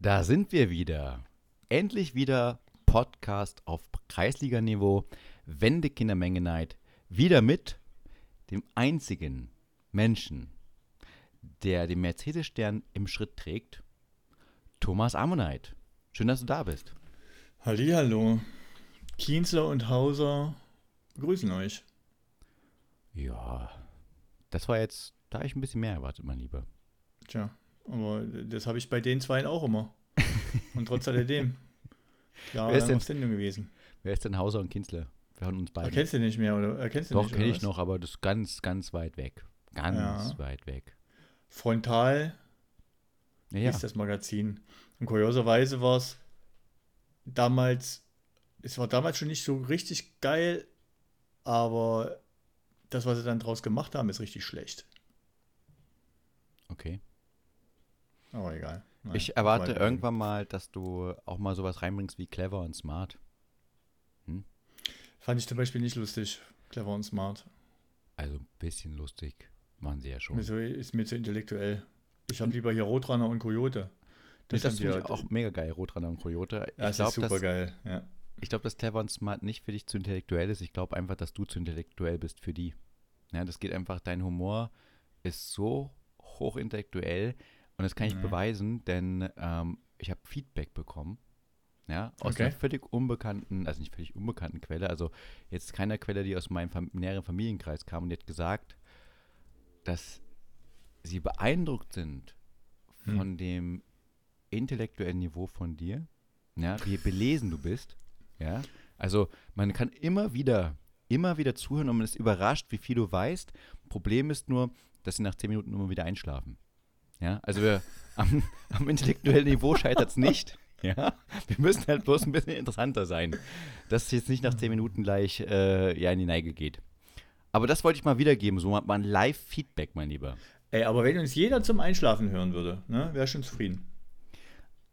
Da sind wir wieder. Endlich wieder Podcast auf Kreisliganiveau. Wende Kindermenge Night. Wieder mit dem einzigen Menschen, der den Mercedes-Stern im Schritt trägt, Thomas Ammonite. Schön, dass du da bist. Hallihallo. Kienzler und Hauser grüßen euch. Ja, das war jetzt, da habe ich ein bisschen mehr erwartet, mein Lieber. Tja, aber das habe ich bei den zweien auch immer. Und trotz alledem. Ja, Wer ist denn- auf Sendung gewesen. Wer ist denn Hauser und Kienzler? Wir haben uns beide. Erkennst du nicht mehr, oder? Erkennst du Doch, nicht, kenne ich noch, aber das ist ganz, ganz weit weg. Ganz Ja. weit weg. Frontal ja. ist das Magazin. Und kurioserweise war es damals, es war damals schon nicht so richtig geil, aber das, was sie dann draus gemacht haben, ist richtig schlecht. okay. Aber egal. Nein, Ich erwarte weiter. irgendwann mal, dass du auch mal sowas reinbringst wie clever und smart. Fand ich zum Beispiel nicht lustig. Clever und smart. Also ein bisschen lustig waren sie ja schon. So, ist mir zu intellektuell. Ich habe lieber hier Rotrunner und Coyote. Das, das finde ich auch mega geil, Rotrunner und Coyote. Ja, ich das ist glaube, super dass, geil. Ja. ich glaub, dass clever und smart nicht für dich zu intellektuell ist. Ich glaube einfach, dass du zu intellektuell bist für die. Ja, das geht einfach, dein Humor ist so hochintellektuell und das kann ich Mhm. beweisen, denn ähm, ich habe Feedback bekommen. Ja, aus Okay. einer völlig unbekannten, also nicht völlig unbekannten Quelle, also jetzt keiner Quelle, die aus meinem fam näheren Familienkreis kam und die hat gesagt, dass sie beeindruckt sind Hm. von dem intellektuellen Niveau von dir, ja, wie belesen du bist, ja. Also man kann immer wieder, immer wieder zuhören und man ist überrascht, wie viel du weißt. Problem ist nur, dass sie nach zehn Minuten immer wieder einschlafen. Ja, also wir, am, am intellektuellen Niveau scheitert es nicht. Ja, wir müssen halt bloß ein bisschen interessanter sein, dass es jetzt nicht nach zehn Minuten gleich äh, ja, in die Neige geht. Aber das wollte ich mal wiedergeben, so mal ein Live-Feedback, mein Lieber. Ey, aber wenn uns jeder zum Einschlafen hören würde, ne, wäre schon zufrieden.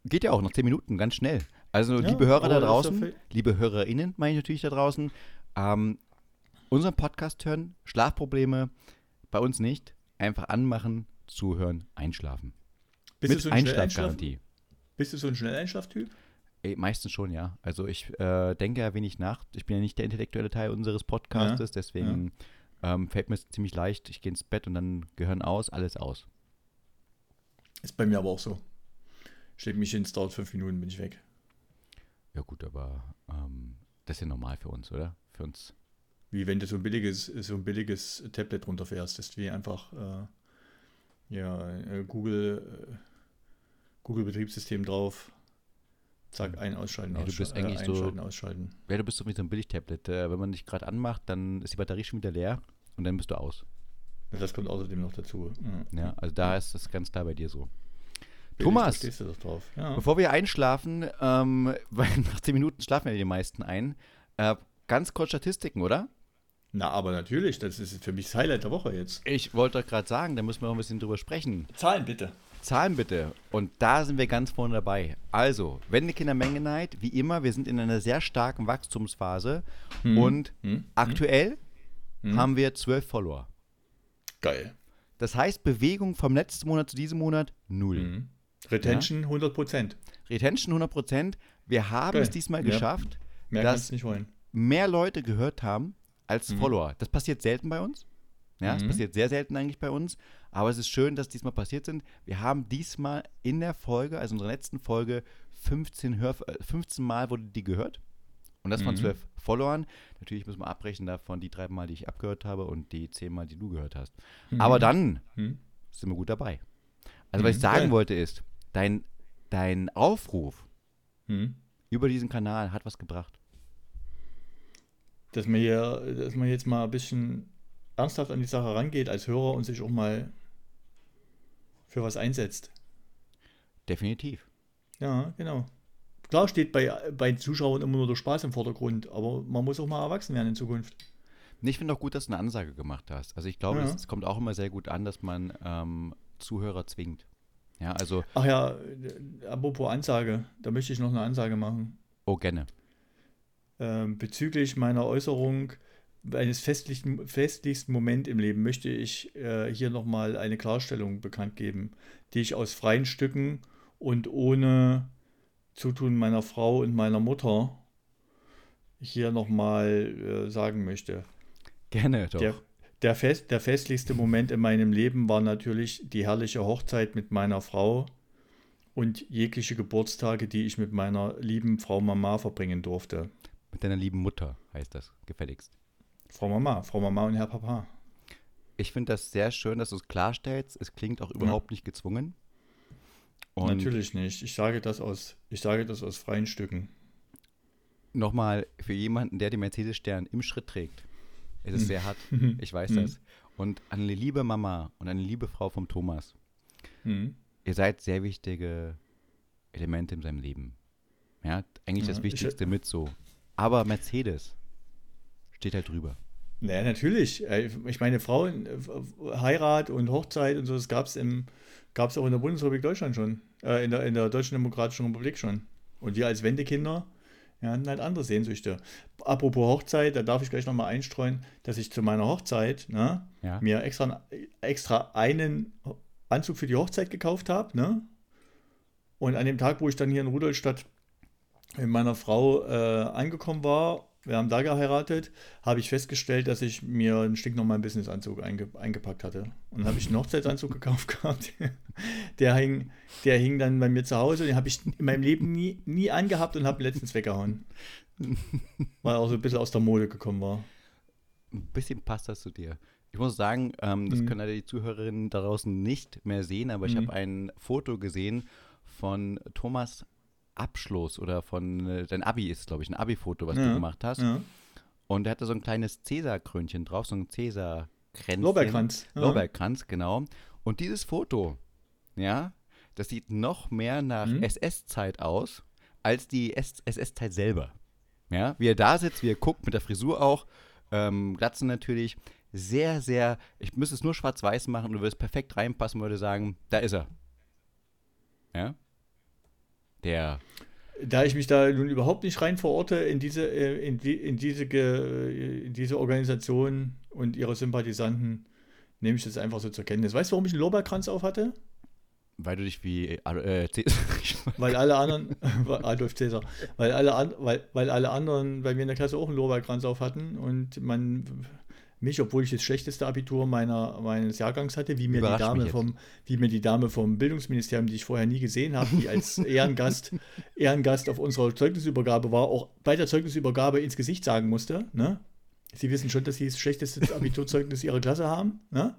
Geht ja auch nach 10 Minuten, ganz schnell. Also, Ja, liebe Hörer da draußen, liebe HörerInnen, meine ich natürlich da draußen, ähm, unseren Podcast hören, Schlafprobleme, bei uns nicht. Einfach anmachen, zuhören, einschlafen. Bist du Mit so ein Einschlafgarantie. Bist du so ein Schnelleinschlaftyp? Ey, meistens schon, ja. Also ich äh, denke ja wenig nach. Ich bin ja nicht der intellektuelle Teil unseres Podcastes, deswegen ähm, fällt mir es ziemlich leicht. Ich gehe ins Bett und dann Gehirn aus, alles aus. Ist bei mir aber auch so. Steht mich hin, es dauert fünf Minuten, bin ich weg. Ja gut, aber ähm, das ist ja normal für uns, oder? Für uns. Wie wenn du so ein billiges, so ein billiges Tablet runterfährst. Das ist wie einfach äh, ja, äh, Google, äh, Google Betriebssystem drauf. Zack, ein, ausschalten, Ja, du bist eigentlich so- einschalten, ausschalten. Ja, du bist so wie so ein Billigtablet. Äh, wenn man dich gerade anmacht, dann ist die Batterie schon wieder leer und dann bist du aus. Das kommt außerdem noch dazu. Ja. Ja, also da ist das ganz klar bei dir so. Thomas. da stehst du doch drauf. Ja. Bevor wir einschlafen, ähm, weil nach 10 Minuten schlafen ja die meisten ein, äh, ganz kurz Statistiken, oder? Na, aber natürlich, das ist für mich das Highlight der Woche jetzt. Ich wollte doch gerade sagen, da müssen wir noch ein bisschen drüber sprechen. Zahlen bitte. Zahlen bitte. Und da sind wir ganz vorne dabei. Also, Wende Kindermenge Night, wie immer, wir sind in einer sehr starken Wachstumsphase Hm. und Hm. aktuell Hm. haben wir 12 Follower. Geil. Das heißt, Bewegung vom letzten Monat zu diesem Monat null. Mhm. Retention 100 Prozent. Retention 100%. Wir haben Geil. es diesmal Ja. geschafft, Mehr Das- kannst du nicht wollen. mehr Leute gehört haben als Mhm. Follower. Das passiert selten bei uns. Ja, Mhm. passiert sehr selten eigentlich bei uns. Aber es ist schön, dass diesmal passiert sind. Wir haben diesmal in der Folge, also in unserer letzten Folge, 15, Hör äh, 15 Mal wurde die gehört. Und das von Mhm. 12 Followern. Natürlich müssen wir abbrechen davon die drei Mal, die ich abgehört habe und die 10 Mal, die du gehört hast. Aber dann Mhm. sind wir gut dabei. Also, was ich Mhm, sagen geil. wollte ist, dein, dein Aufruf Mhm. über diesen Kanal hat was gebracht. Dass man hier, dass man jetzt mal ein bisschen ernsthaft an die Sache rangeht als Hörer und sich auch mal für was einsetzt. Definitiv. Ja, genau. Klar steht bei, bei Zuschauern immer nur der Spaß im Vordergrund, aber man muss auch mal erwachsen werden in Zukunft. Ich finde auch gut, dass du eine Ansage gemacht hast. Also ich glaube, Ja. es, es kommt auch immer sehr gut an, dass man ähm, Zuhörer zwingt. Ja, also, Ach ja, apropos Ansage, da möchte ich noch eine Ansage machen. oh, gerne. Ähm, bezüglich meiner Äußerung eines festlichen, festlichsten Moment im Leben möchte ich äh, hier nochmal eine Klarstellung bekannt geben, die ich aus freien Stücken und ohne Zutun meiner Frau und meiner Mutter hier nochmal äh, sagen möchte. Gerne doch. Der, der, fest, der festlichste Moment in meinem Leben war natürlich die herrliche Hochzeit mit meiner Frau und jegliche Geburtstage, die ich mit meiner lieben Frau Mama verbringen durfte. Mit deiner lieben Mutter heißt das, gefälligst. Frau Mama, Frau Mama und Herr Papa. Ich finde das sehr schön, dass du es klarstellst. Es klingt auch überhaupt nicht gezwungen. Und Natürlich nicht. Ich sage das aus, ich sage das aus freien Stücken. Nochmal für jemanden, der den Mercedes-Stern im Schritt trägt. Es ist sehr hart. Ich weiß das. Und eine liebe Mama und eine liebe Frau vom Thomas. Hm. Ihr seid sehr wichtige Elemente in seinem Leben. Ja, eigentlich Ja, das ich- Wichtigste mit so. Aber Mercedes steht halt drüber. Naja, natürlich. Äh, Ich meine, Frauen, äh, Heirat und Hochzeit und so, das gab es gab's auch in der Bundesrepublik Deutschland schon. Äh, in, der, in der Deutschen Demokratischen Republik schon. Und wir als Wendekinder ja, hatten halt andere Sehnsüchte. Apropos Hochzeit, da darf ich gleich nochmal einstreuen, dass ich zu meiner Hochzeit ne, Ja. mir extra, extra einen Anzug für die Hochzeit gekauft habe. Ne? Und an dem Tag, wo ich dann hier in Rudolstadt mit meiner Frau äh, angekommen war, wir haben da geheiratet, habe ich festgestellt, dass ich mir einen stinknormalen Businessanzug einge eingepackt hatte. Und dann habe ich einen Hochzeitsanzug gekauft gehabt. Der hing, der hing dann bei mir zu Hause. Den habe ich in meinem Leben nie, nie angehabt und habe letztens weggehauen. Weil er auch so ein bisschen aus der Mode gekommen war. Ein bisschen passt das zu dir. Ich muss sagen, ähm, das Mhm. können leider die Zuhörerinnen da draußen nicht mehr sehen, aber ich Mhm. habe ein Foto gesehen von Thomas Abschluss oder von äh, dein Abi ist, glaube ich, ein Abi-Foto, was Ja, du gemacht hast. Ja. Und er hatte so ein kleines Cäsar-Krönchen drauf, so ein Cäsar-Kränzchen. Lorbeerkranz. Ja. Lorbeerkranz, genau. Und dieses Foto, ja, das sieht noch mehr nach Mhm. SS-Zeit aus, als die SS-Zeit selber. Ja, wie er da sitzt, wie er guckt, mit der Frisur auch, ähm, Glatzen natürlich, sehr, sehr, ich müsste es nur schwarz-weiß machen und du würdest perfekt reinpassen, würde sagen, da ist er. Ja? Der, Da ich mich da nun überhaupt nicht rein verorte in diese, äh, in die, in diese, in diese Organisation und ihre Sympathisanten, nehme ich das einfach so zur Kenntnis. Weißt du, warum ich einen Lorbeerkranz auf hatte? weil du dich wie, äh, C- Weil alle anderen, Adolf Cäsar, weil alle, an, weil, weil alle anderen bei mir in der Klasse auch einen Lorbeerkranz auf hatten und man mich, obwohl ich das schlechteste Abitur meiner, meines Jahrgangs hatte, wie mir, die Dame vom, wie mir die Dame vom Bildungsministerium, die ich vorher nie gesehen habe, die als Ehrengast, Ehrengast auf unserer Zeugnisübergabe war, auch bei der Zeugnisübergabe ins Gesicht sagen musste, ne? Sie wissen schon, dass Sie das schlechteste Abiturzeugnis Ihrer Klasse haben, ne?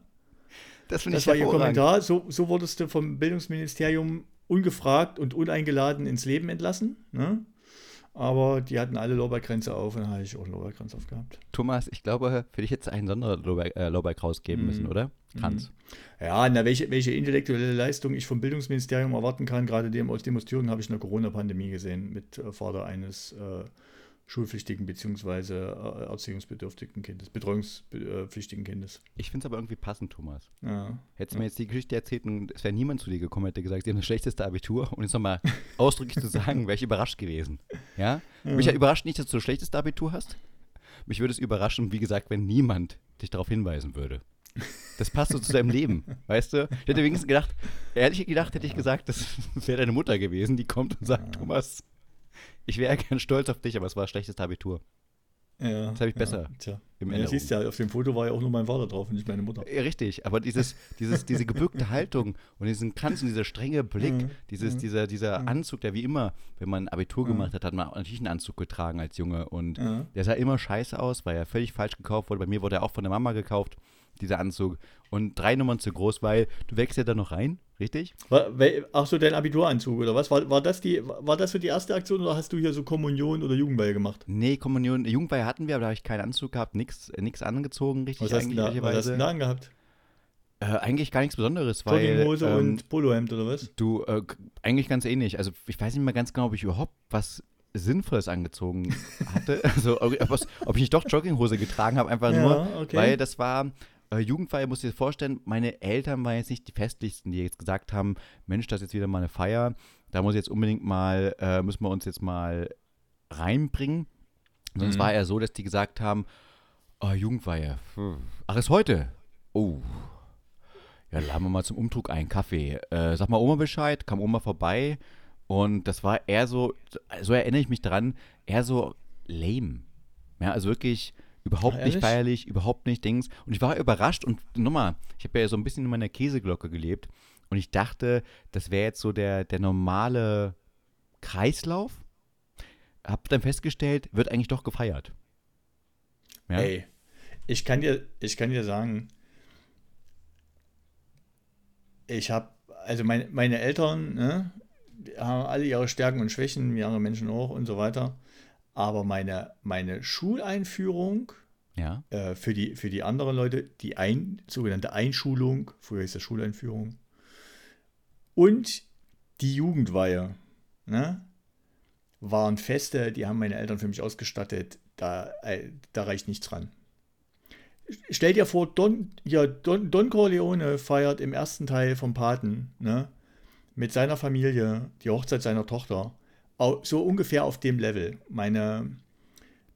das Das war ihr. Kommentar. So, so wurdest du vom Bildungsministerium ungefragt und uneingeladen ins Leben entlassen. Ne? Aber die hatten alle Lorbeerkränze auf und dann hatte ich auch einen Lorbeerkranz aufgehabt. Thomas, ich glaube, für dich jetzt einen Sonderer Lorbeer, äh, Lorbeerkraus geben Mhm. müssen, oder? Kranz. Ja, na, welche, welche intellektuelle Leistung ich vom Bildungsministerium erwarten kann, gerade dem aus dem aus Thüringen habe ich in der Corona-Pandemie gesehen, mit äh, Vater eines äh, schulpflichtigen bzw. Äh, erziehungsbedürftigen Kindes, betreuungspflichtigen Kindes. Ich finde es aber irgendwie passend, Thomas. Ja. Hättest du mir jetzt die Geschichte erzählt und es wäre niemand zu dir gekommen, hätte gesagt, sie haben das schlechteste Abitur und jetzt nochmal ausdrücklich zu sagen, wäre ich überrascht gewesen. Ja? Mich überrascht nicht, dass du das schlechteste Abitur hast. Mich würde es überraschen, wie gesagt, wenn niemand dich darauf hinweisen würde. Das passt so zu deinem Leben, weißt du? Ich hätte wenigstens gedacht, ehrlich gedacht, hätte ich gesagt, das wäre deine Mutter gewesen, die kommt und sagt, Thomas, ich wäre gern stolz auf dich, aber es war das schlechteste Abitur. Ja, Das habe ich besser Ja, tja. im Ja, siehst ja, auf dem Foto war ja auch nur mein Vater drauf und nicht meine Mutter. Ja, richtig, aber dieses, dieses, diese gebückte Haltung und diesen Kranz und dieser strenge Blick, Mhm. dieses, Mhm. dieser, dieser Mhm. Anzug, der wie immer, wenn man Abitur gemacht hat, hat man natürlich einen Anzug getragen als Junge und der sah immer scheiße aus, weil er völlig falsch gekauft wurde. Bei mir wurde er auch von der Mama gekauft, dieser Anzug. Und drei Nummern zu groß, weil du wächst ja da noch rein, richtig? Ach so, dein Abituranzug oder was? War, war, das die, war das so die erste Aktion oder hast du hier so Kommunion oder Jugendweihe gemacht? Nee, Kommunion, Jugendweihe hatten wir, aber da habe ich keinen Anzug gehabt, nichts nix angezogen, richtig Was hast, du eigentlich, da, was hast du da angehabt? Äh, eigentlich gar nichts Besonderes, weil Jogginghose ähm, und Polohemd oder was? Du, äh, eigentlich ganz ähnlich. Also ich weiß nicht mehr ganz genau, ob ich überhaupt was Sinnvolles angezogen hatte. Also ob, ich nicht doch Jogginghose getragen habe, einfach nur, okay. weil das war äh, Jugendfeier, musst du dir vorstellen, meine Eltern waren jetzt nicht die festlichsten, die jetzt gesagt haben, Mensch, das ist jetzt wieder mal eine Feier, da muss jetzt unbedingt mal, äh, müssen wir uns jetzt mal reinbringen. Sonst Mhm. war eher so, dass die gesagt haben, oh, Jugendweihe, ach, ist heute? Oh, ja, laden wir mal zum Umzug einen Kaffee. Äh, sag mal Oma Bescheid, kam Oma vorbei und das war eher so, so erinnere ich mich daran, eher so lame. Ja, also wirklich überhaupt Ach, nicht feierlich, überhaupt nicht Dings. Und ich war überrascht und nochmal, ich habe ja so ein bisschen in meiner Käseglocke gelebt und ich dachte, das wäre jetzt so der, der normale Kreislauf. Hab dann festgestellt, wird eigentlich doch gefeiert. Ja? Ey, ich kann dir, ich kann dir sagen, ich habe, also meine, meine Eltern, ne, haben alle ihre Stärken und Schwächen, wie andere Menschen auch und so weiter. Aber meine, meine Schuleinführung ja. äh, für, die, für die anderen Leute, die ein, sogenannte Einschulung, früher ist das Schuleinführung, und die Jugendweihe, ne, waren Feste, die haben meine Eltern für mich ausgestattet, da, äh, da reicht nichts dran. Stell dir vor, Don, ja, Don, Don Corleone feiert im ersten Teil vom Paten, ne, mit seiner Familie die Hochzeit seiner Tochter, so ungefähr auf dem Level. Meine,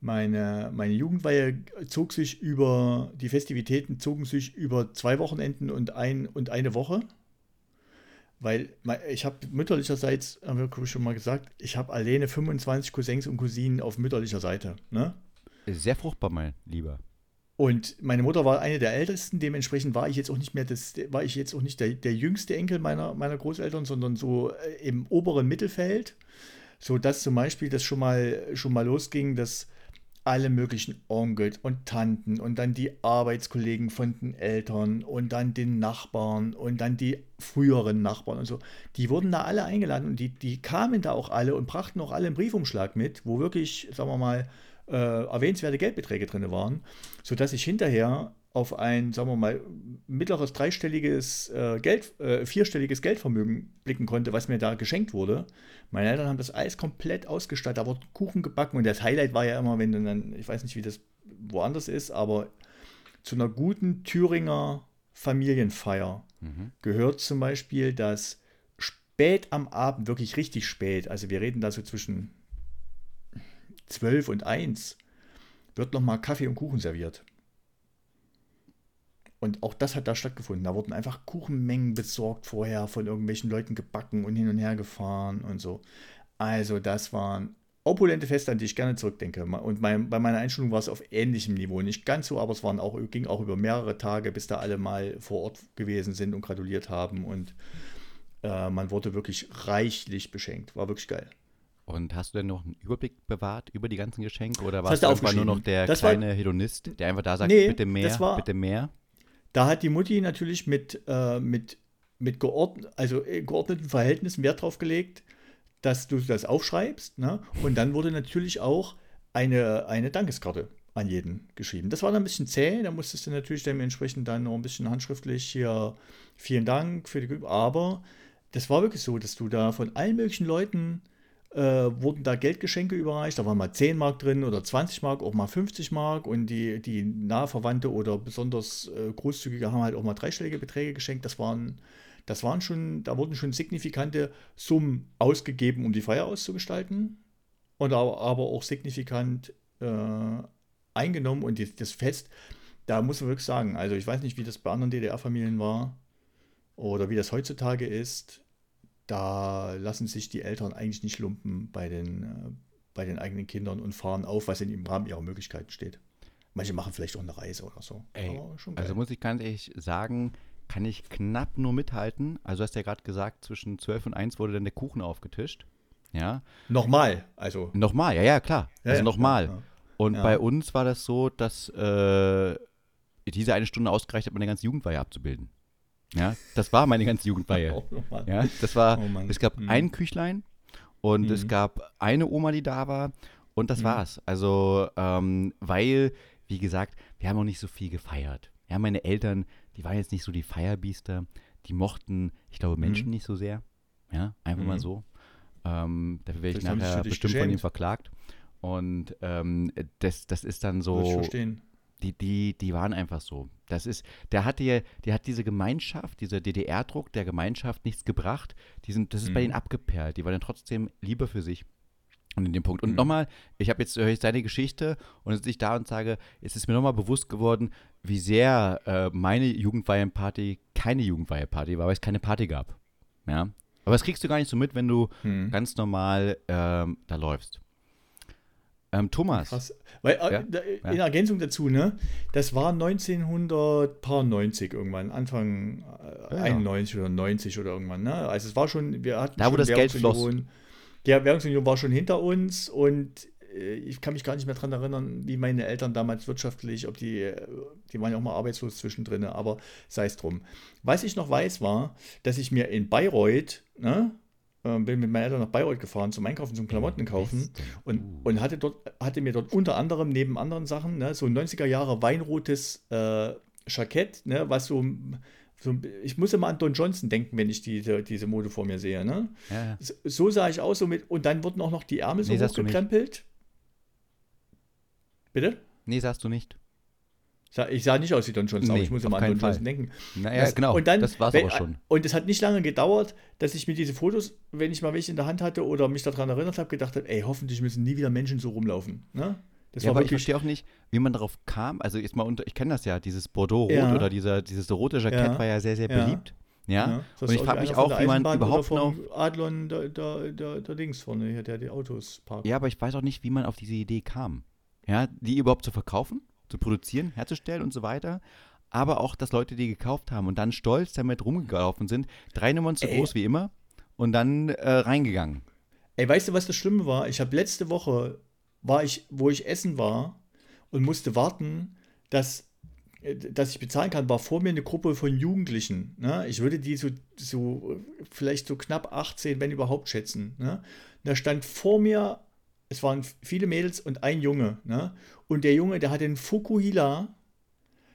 meine, meine Jugendweihe zog sich über, die Festivitäten zogen sich über zwei Wochenenden und, ein, und eine Woche. Weil ich habe mütterlicherseits, haben wir schon mal gesagt, ich habe alleine 25 Cousins und Cousinen auf mütterlicher Seite. Ne? Sehr fruchtbar, mein Lieber. Und meine Mutter war eine der ältesten, dementsprechend war ich jetzt auch nicht mehr das, war ich jetzt auch nicht der, der jüngste Enkel meiner, meiner Großeltern, sondern so äh, im oberen Mittelfeld. So dass zum Beispiel das schon mal, schon mal losging, dass alle möglichen Onkels und Tanten und dann die Arbeitskollegen von den Eltern und dann den Nachbarn und dann die früheren Nachbarn und so, die wurden da alle eingeladen und die, die kamen da auch alle und brachten auch alle einen Briefumschlag mit, wo wirklich, sagen wir mal, äh, erwähnenswerte Geldbeträge drin waren, sodass ich hinterher auf ein, sagen wir mal, mittleres dreistelliges äh, Geld, äh, vierstelliges Geldvermögen blicken konnte, was mir da geschenkt wurde. Meine Eltern haben das alles komplett ausgestattet, da wurde Kuchen gebacken und das Highlight war ja immer, wenn du dann, ich weiß nicht, wie das woanders ist, aber zu einer guten Thüringer Familienfeier Mhm. gehört zum Beispiel, dass spät am Abend, wirklich richtig spät, also wir reden da so zwischen 12 und 1, wird nochmal Kaffee und Kuchen serviert. Und auch das hat da stattgefunden. Da wurden einfach Kuchenmengen besorgt vorher, von irgendwelchen Leuten gebacken und hin und her gefahren und so. Also das waren opulente Feste, an die ich gerne zurückdenke. Und mein, bei meiner Einschulung war es auf ähnlichem Niveau. Nicht ganz so, aber es waren auch, ging auch über mehrere Tage, bis da alle mal vor Ort gewesen sind und gratuliert haben. Und äh, man wurde wirklich reichlich beschenkt. War wirklich geil. Und hast du denn noch einen Überblick bewahrt über die ganzen Geschenke oder Das warst du einfach nur noch der Das war- kleine Hedonist, der einfach da sagt, Nee, bitte mehr, war- bitte mehr? Da hat die Mutti natürlich mit, äh, mit, mit geordn also in geordneten Verhältnissen Wert drauf gelegt, dass du das aufschreibst. Ne? Und dann wurde natürlich auch eine, eine Dankeskarte an jeden geschrieben. Das war dann ein bisschen zäh, da musstest du natürlich dementsprechend dann noch ein bisschen handschriftlich hier vielen Dank für die Glück. Aber das war wirklich so, dass du da von allen möglichen Leuten äh, wurden da Geldgeschenke überreicht. Da waren mal 10 Mark drin oder 20 Mark, auch mal 50 Mark. Und die, die Nahverwandte oder besonders äh, großzügige haben halt auch mal dreistellige Beträge geschenkt. Das waren, das waren schon, da wurden schon signifikante Summen ausgegeben, um die Feier auszugestalten. Und aber, aber auch signifikant äh, eingenommen. Und die, das Fest, da muss man wirklich sagen, also ich weiß nicht, wie das bei anderen DDR-Familien war oder wie das heutzutage ist da lassen sich die Eltern eigentlich nicht lumpen bei den, äh, bei den eigenen Kindern und fahren auf, was in im Rahmen ihrer Möglichkeiten steht. Manche machen vielleicht auch eine Reise oder so. Ey. Also muss ich ganz ehrlich sagen, kann ich knapp nur mithalten. Also du hast ja gerade gesagt, zwischen 12 und 1 wurde dann der Kuchen aufgetischt. Ja. Nochmal, also. Nochmal, ja, ja, klar. Ja, also ja, nochmal. ja. Und bei uns war das so, dass äh, diese eine Stunde ausgereicht hat, meine ganze Jugendweihe abzubilden. Ja, das war meine ganze Jugendweihe. Nochmal. Ja, das war, Oh es gab Mhm. ein Küchlein und es Mhm. gab eine Oma, die da war und das Mhm. war's. Also, ähm, weil, wie gesagt, wir haben auch nicht so viel gefeiert. Ja, meine Eltern, die waren jetzt nicht so die Feierbiester, die mochten, ich glaube, Menschen Mhm. nicht so sehr. Ja, einfach mal Mhm. so. Ähm, dafür werde ich nachher bestimmt von ihm geschämt. verklagt. Und ähm, das, das ist dann Würde ich so, verstehen. Die, die, die waren einfach so. Das ist, der hatte ja, der hat diese Gemeinschaft, dieser DDR-Druck der Gemeinschaft nichts gebracht. Die sind, das ist bei Mhm. denen abgeperlt. Die waren dann trotzdem lieber für sich. Und in dem Punkt. Und Mhm. nochmal, ich habe jetzt höre ich deine Geschichte und sitze ich da und sage, es ist mir nochmal bewusst geworden, wie sehr äh, meine Jugendweihenparty keine Jugendweihenparty war, weil es keine Party gab. Ja. Aber das kriegst du gar nicht so mit, wenn du Hm. ganz normal ähm, da läufst. Ähm, Thomas. Krass. Weil, äh, Ja, in Ergänzung dazu, ne, das war 1990 irgendwann, Anfang äh, Ja. 91 oder 90 oder irgendwann, ne? Also es war schon, wir hatten Da, wo das Geld Währungsunion. Ja, Währungsunion war schon hinter uns und äh, ich kann mich gar nicht mehr daran erinnern, wie meine Eltern damals wirtschaftlich, ob die, die waren ja auch mal arbeitslos zwischendrin, aber sei es drum. Was ich noch weiß, war, dass ich mir in Bayreuth, ne, bin mit meinen Eltern nach Bayreuth gefahren zum Einkaufen, zum Klamotten kaufen und, und hatte, dort, hatte mir dort unter anderem neben anderen Sachen ne, so ein 90er Jahre weinrotes äh, Jackett, ne, was so, so, ich muss immer an Don Johnson denken, wenn ich diese, diese Mode vor mir sehe. Ne? Ja, ja. So, so sah ich aus, so mit, und dann wurden auch noch die Ärmel so Nee, hochgekrempelt. Bitte? Nee, sagst du nicht. Ich sah nicht aus wie Don Johnson, aber Nee, ich muss auf immer an Don Fall. Johnson denken. Naja, Das- genau. Und dann, das war's wenn- aber schon. Und es hat nicht lange gedauert, dass ich mir diese Fotos, wenn ich mal welche in der Hand hatte oder mich daran erinnert habe, gedacht habe, ey, hoffentlich müssen nie wieder Menschen so rumlaufen. Ne? Das Ja, war aber ich verstehe auch nicht, wie man darauf kam. Also jetzt mal unter, ich kenne das ja, dieses Bordeaux-Rot Ja. oder dieser, dieses rote Jackett Ja. war ja sehr, sehr Ja. beliebt. Ja. Das Und ich frage mich auch, wie man überhaupt noch. Adlon, der, der, der, der Dings vorne, der die Autos parkt. Ja, aber ich weiß auch nicht, wie man auf diese Idee kam. Ja, die überhaupt zu verkaufen, zu produzieren, herzustellen und so weiter. Aber auch, dass Leute die gekauft haben und dann stolz damit rumgelaufen sind. Drei Nummern zu Ey. groß wie immer und dann äh, reingegangen. Ey, weißt du, was das Schlimme war? Ich habe letzte Woche, war ich, wo ich essen war und musste warten, dass, äh, dass ich bezahlen kann, war vor mir eine Gruppe von Jugendlichen. Ne? Ich würde die so, so vielleicht so knapp 18, wenn überhaupt, schätzen. Ne? Da stand vor mir, es waren viele Mädels und ein Junge. Ne? Und der Junge, der hatte einen Fukuhila,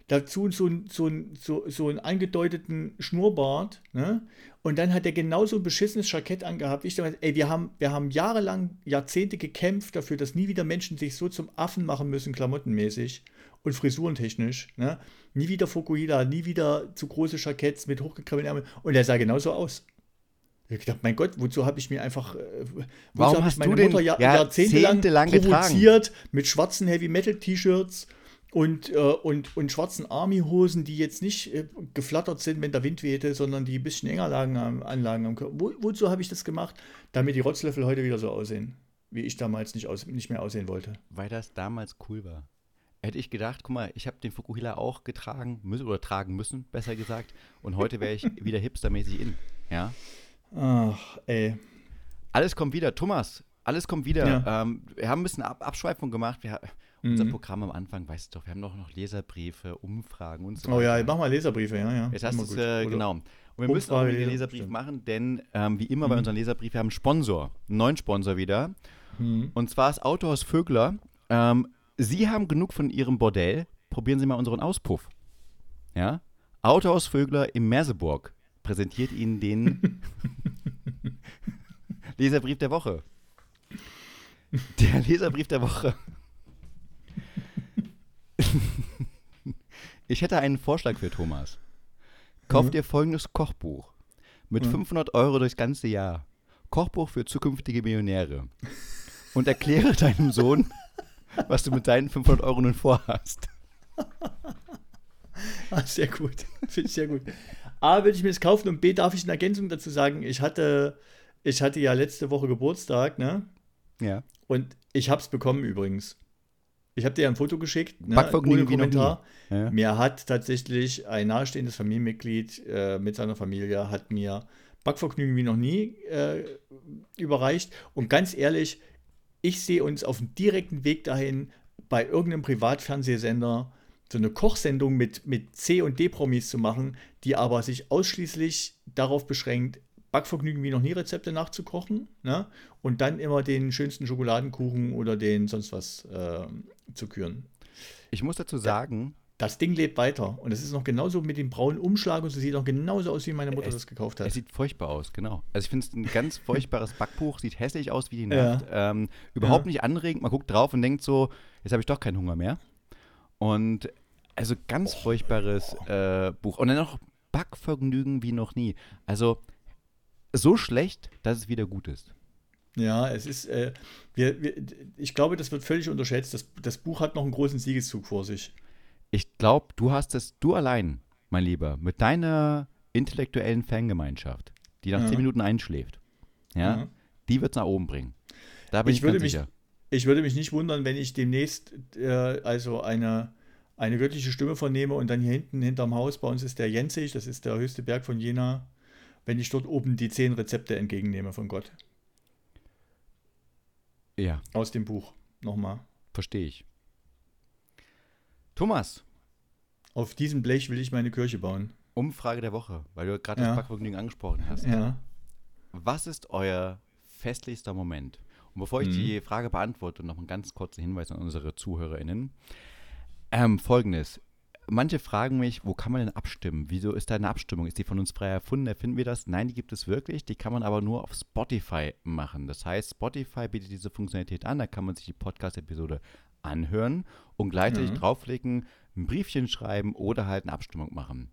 dazu so, so, so, so einen angedeuteten Schnurrbart. Ne? Und dann hat er genauso ein beschissenes Jackett angehabt. Ich dachte, ey, wir haben, wir haben jahrelang, Jahrzehnte gekämpft dafür, dass nie wieder Menschen sich so zum Affen machen müssen, klamottenmäßig und frisurentechnisch. Ne? Nie wieder Fukuhila, nie wieder zu große Jacketts mit hochgekrempelten Ärmeln. Und er sah genauso aus. Ich hab gedacht, mein Gott, wozu habe ich mir einfach, äh, Warum hab hast ich meine du den Mutter ja, jahrzehntelang getragen? provoziert mit schwarzen Heavy Metal T-Shirts und, äh, und, und schwarzen Army-Hosen, die jetzt nicht äh, geflattert sind, wenn der Wind wehte, sondern die ein bisschen enger lagen am, Anlagen am Körper. Wo, wozu habe ich das gemacht? Damit die Rotzlöffel heute wieder so aussehen, wie ich damals nicht, aus, nicht mehr aussehen wollte. Weil das damals cool war. Hätte ich gedacht, guck mal, ich habe den Fukuhila auch getragen müssen oder tragen müssen, besser gesagt. Und heute wäre ich wieder hipstermäßig in. Ja. Ach, ey. Alles kommt wieder. Thomas, alles kommt wieder. Ja. Ähm, wir haben ein bisschen Ab Abschweifung gemacht. Wir, Unser Mhm. Programm am Anfang, weißt du doch, wir haben doch noch Leserbriefe, Umfragen und so Oh ja, weiter. mach mal Leserbriefe, ja, ja. Jetzt hast du äh, genau. Und wir müssen auch Umfrage, wieder ja, Leserbrief stimmt. machen, denn ähm, wie immer bei Mhm. unseren Leserbrief, wir haben einen Sponsor, einen neuen Sponsor wieder. Mhm. Und zwar das Autohaus Vögler. Ähm, Sie haben genug von Ihrem Bordell. Probieren Sie mal unseren Auspuff. Ja? Autohaus Vögler im Merseburg präsentiert Ihnen den Leserbrief der Woche. Der Leserbrief der Woche. Ich hätte einen Vorschlag für Thomas. Kauf Mhm. dir folgendes Kochbuch. Mit Mhm. 500 Euro durchs ganze Jahr. Kochbuch für zukünftige Millionäre. Und erkläre deinem Sohn, was du mit deinen 500 Euro nun vorhast. Ah, sehr gut. Finde ich sehr gut. A, würde ich mir das kaufen und B, darf ich in Ergänzung dazu sagen, ich hatte, ich hatte ja letzte Woche Geburtstag, ne? Ja. Und ich habe es bekommen übrigens. Ich habe dir ja ein Foto geschickt, ne? Ohne wie noch Kommentar. ja. Mir hat tatsächlich ein nahestehendes Familienmitglied äh, mit seiner Familie hat mir Backvergnügen wie noch nie äh, überreicht. Und ganz ehrlich, ich sehe uns auf dem direkten Weg dahin, bei irgendeinem Privatfernsehsender so eine Kochsendung mit, mit C- und D-Promis zu machen, die aber sich ausschließlich darauf beschränkt, Backvergnügen wie noch nie Rezepte nachzukochen ne? und dann immer den schönsten Schokoladenkuchen oder den sonst was äh, zu küren. Ich muss dazu sagen, Das Ding lebt weiter. Und es ist noch genauso mit dem braunen Umschlag und es sieht noch genauso aus, wie meine Mutter Es- das gekauft es hat. sieht furchtbar aus, genau. Also ich finde es ein ganz furchtbares Backbuch, sieht hässlich aus wie die Ja. Nacht. Ähm, überhaupt Ja. nicht anregend, man guckt drauf und denkt so, jetzt habe ich doch keinen Hunger mehr. Und also ganz furchtbares äh, Buch. Und dann noch Backvergnügen wie noch nie. Also so schlecht, dass es wieder gut ist. Ja, es ist, äh, wir, wir, ich glaube, das wird völlig unterschätzt. Das, das Buch hat noch einen großen Siegeszug vor sich. Ich glaube, du hast es, du allein, mein Lieber, mit deiner intellektuellen Fangemeinschaft, die nach Ja. zehn Minuten einschläft, ja, Ja. die wird es nach oben bringen. Da bin ich, Ich würde mich- sicher. Ich würde mich nicht wundern, wenn ich demnächst äh, also eine, eine göttliche Stimme vernehme und dann hier hinten hinterm Haus, bei uns ist der Jensig, das ist der höchste Berg von Jena, wenn ich dort oben die zehn Rezepte entgegennehme von Gott. Ja, Aus dem Buch. Nochmal. verstehe ich. Thomas, Auf diesem Blech will ich meine Kirche bauen. Umfrage der Woche, weil du gerade Ja. das Backvergnügen angesprochen hast. Ja. Was ist euer festlichster Moment? Und bevor ich Mhm. die Frage beantworte, noch einen ganz kurzen Hinweis an unsere ZuhörerInnen. Ähm, Folgendes. Manche fragen mich, wo kann man denn abstimmen? Wieso ist da eine Abstimmung? Ist die von uns frei erfunden? Erfinden wir das? Nein, die gibt es wirklich. Die kann man aber nur auf Spotify machen. Das heißt, Spotify bietet diese Funktionalität an. Da kann man sich die Podcast-Episode anhören und gleichzeitig Ja. draufklicken, ein Briefchen schreiben oder halt eine Abstimmung machen.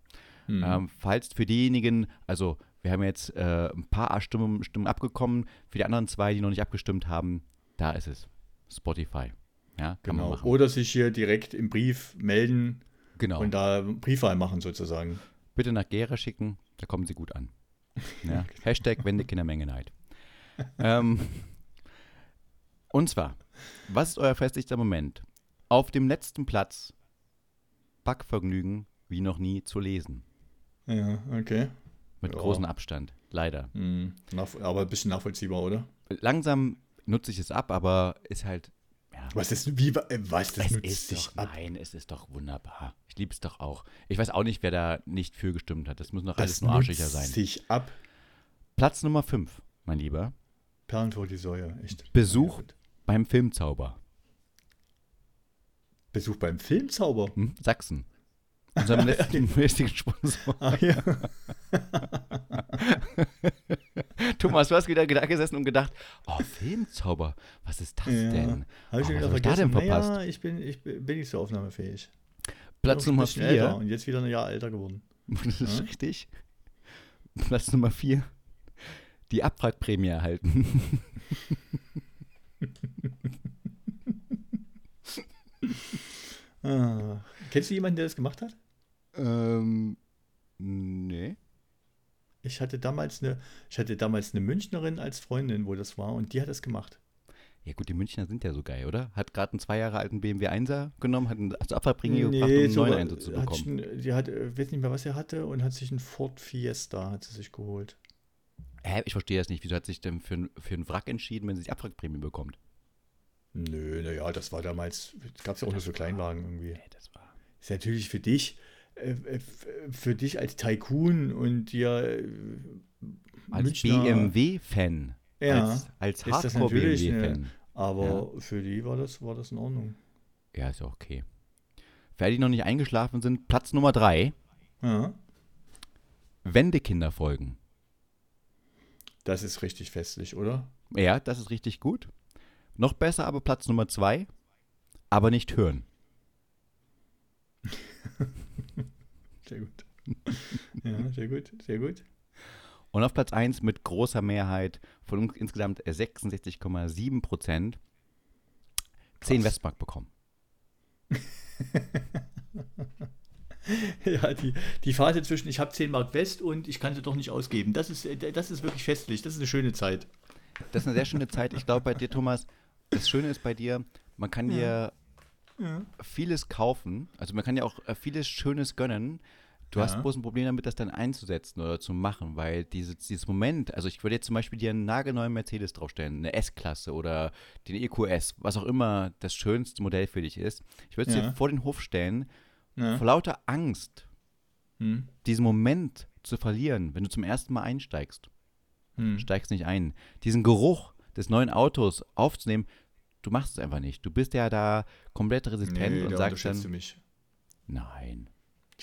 Hm. Ähm, falls für diejenigen, also wir haben jetzt äh, ein paar Stimmen, Stimmen abgekommen, für die anderen zwei, die noch nicht abgestimmt haben, da ist es. Spotify. Ja, genau. Oder sich hier direkt im Brief melden genau. und da Briefwahl machen sozusagen. Bitte nach Gera schicken, da kommen sie gut an. Ja. Hashtag Wendekindermengenheit. ähm, und zwar, was ist euer festlichster Moment? Auf dem letzten Platz Backvergnügen wie noch nie zu lesen. Ja, okay. Mit Ja. großem Abstand. Leider. Hm. Nach, aber ein bisschen nachvollziehbar, oder? Langsam nutze ich es ab, aber ist halt. Ja, Was ist, wie, äh, was, das es nutzt ist sich doch, ab. nein, es ist doch wunderbar. Ich liebe es doch auch. Ich weiß auch nicht, wer da nicht für gestimmt hat. Das muss noch alles Das nur nutzt arschiger sein. sich ab. Platz Nummer 5, mein Lieber. Perlen vor die Säue, echt. Besuch. Ja. Beim Filmzauber. Besuch beim Filmzauber. Hm? Sachsen. Unserem letzten mäßigen Sponsor. Ah, ja. Thomas, du hast wieder da gesessen und gedacht, oh, Filmzauber, was ist das Ja. denn? Habe ich Oh, wieder hab ich da denn vergessen. verpasst? Naja, ich bin, ich bin nicht so aufnahmefähig. Platz Nummer bisschen älter 4. Und jetzt wieder ein Jahr älter geworden. Das ist Ja. richtig. Platz Nummer 4. Die Abwrackprämie erhalten. Ah. Kennst du jemanden, der das gemacht hat? Ähm, nee. Ich hatte damals eine, ich hatte damals eine Münchnerin als Freundin, wo das war, und die hat das gemacht. Ja gut, die Münchner sind ja so geil, oder? Hat gerade einen zwei Jahre alten BMW 1er genommen, hat einen zur Abwrackprämie gebracht, um einen so neuen Einsatz zu bekommen. sich ein- die hat, äh, weiß nicht mehr, was er hatte, und hat sich einen Ford Fiesta hat sie sich geholt. Hä, ich verstehe das nicht. Wieso hat sich denn für, für einen Wrack entschieden, wenn sie die Abwrackprämie bekommt? Nö, naja, das war damals, gab es ja auch nur so Kleinwagen irgendwie. Nee, das war. Ist natürlich für dich, für dich als Tycoon und dir äh, Als BMW-Fan. Ja, als als Hardcore-BMW-Fan. aber für die war das, war das in Ordnung. Ja, ist ja okay. Für alle, die noch nicht eingeschlafen sind, Platz Nummer 3. Ja, Wendekinderfolgen. das ist richtig festlich, oder? Ja, das ist richtig gut. Noch besser aber Platz Nummer 2. Aber nicht hören. Sehr gut. ja, sehr gut, sehr gut. Und auf Platz 1 mit großer Mehrheit von insgesamt 66,7 Prozent 10 Krass. Westmark bekommen. Ja, die, die Phase zwischen ich habe 10 Mark West und ich kann sie doch nicht ausgeben, das ist, äh, das ist wirklich festlich, das ist eine schöne Zeit. Das ist eine sehr schöne Zeit. Ich glaube bei dir, Thomas, das Schöne ist bei dir, man kann dir Ja. vieles kaufen. Also man kann ja auch äh, vieles Schönes gönnen. Du hast Ja. bloß ein Problem damit, das dann einzusetzen oder zu machen, weil dieses, dieses Moment, also ich würde jetzt zum Beispiel dir einen nagelneuen Mercedes draufstellen, eine S-Klasse oder den EQS, was auch immer das schönste Modell für dich ist. Ich würde es Ja. dir vor den Hof stellen, Ja. vor lauter Angst, Hm. diesen Moment zu verlieren, wenn du zum ersten Mal einsteigst. Hm. Steigst nicht ein. Diesen Geruch des neuen Autos aufzunehmen, du machst es einfach nicht. Du bist ja da komplett resistent Nee, und da sagst dann, du mich. nein.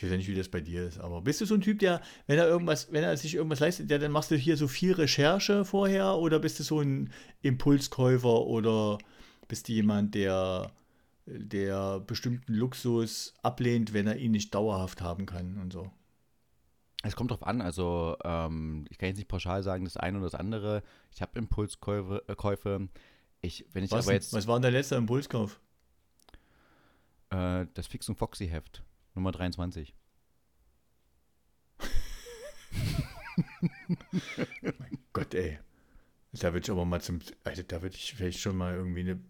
Ich weiß ja nicht, wie das bei dir ist, aber bist du so ein Typ, der, wenn er irgendwas, wenn er sich irgendwas leistet, der dann machst du hier so viel Recherche vorher oder bist du so ein Impulskäufer oder bist du jemand, der, der bestimmten Luxus ablehnt, wenn er ihn nicht dauerhaft haben kann und so? Es kommt drauf an, also ähm, ich kann jetzt nicht pauschal sagen, das eine oder das andere. Ich habe Impulskäufe. Äh, Käufe. Ich, wenn ich Was, aber jetzt was war denn der letzte Impulskauf? äh, das Fix und Foxy Heft, Nummer 23. Gott, ey. Da würde ich aber mal zum. Also, da würde ich vielleicht schon mal irgendwie eine.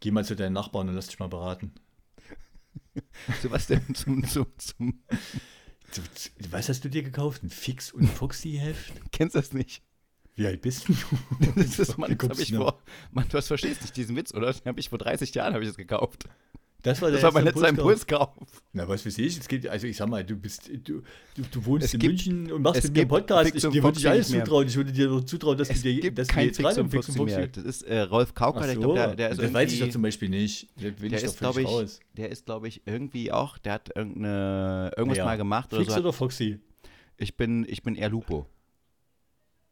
Geh mal zu deinen Nachbarn und lass dich mal beraten. So was denn zum, zum, zum Was hast du dir gekauft? Ein Fix- und Foxy-Heft? kennst du das nicht? Wie alt bist du? Das ist, Mann, das habe ich vor, Mann, du verstehst nicht diesen Witz, oder? Den habe ich vor 30 Jahren habe ich das gekauft. Das war, der Das war mein letzte letzter Impulskauf. Na, was weiß ich, es geht, also ich sag mal, du bist, du, du, du wohnst Es in gibt- München und machst mit mir einen Podcast. Fix Ich, und dir würde ich alles zutrauen. Ich würde dir doch zutrauen, dass Es du dir, kein jetzt Fix rein und im Fix Foxy und mehr. Foxy. Das ist äh, Rolf Kauker, Ach der, so, glaub, der, der ist das weiß ich doch zum Beispiel nicht. Der ich doch ist, glaube völlig ich, raus. der ist, glaube ich, irgendwie auch, der hat irgendeine, irgendwas Ja. mal gemacht oder Fix so. oder Foxy? Ich bin, ich bin eher Lupo.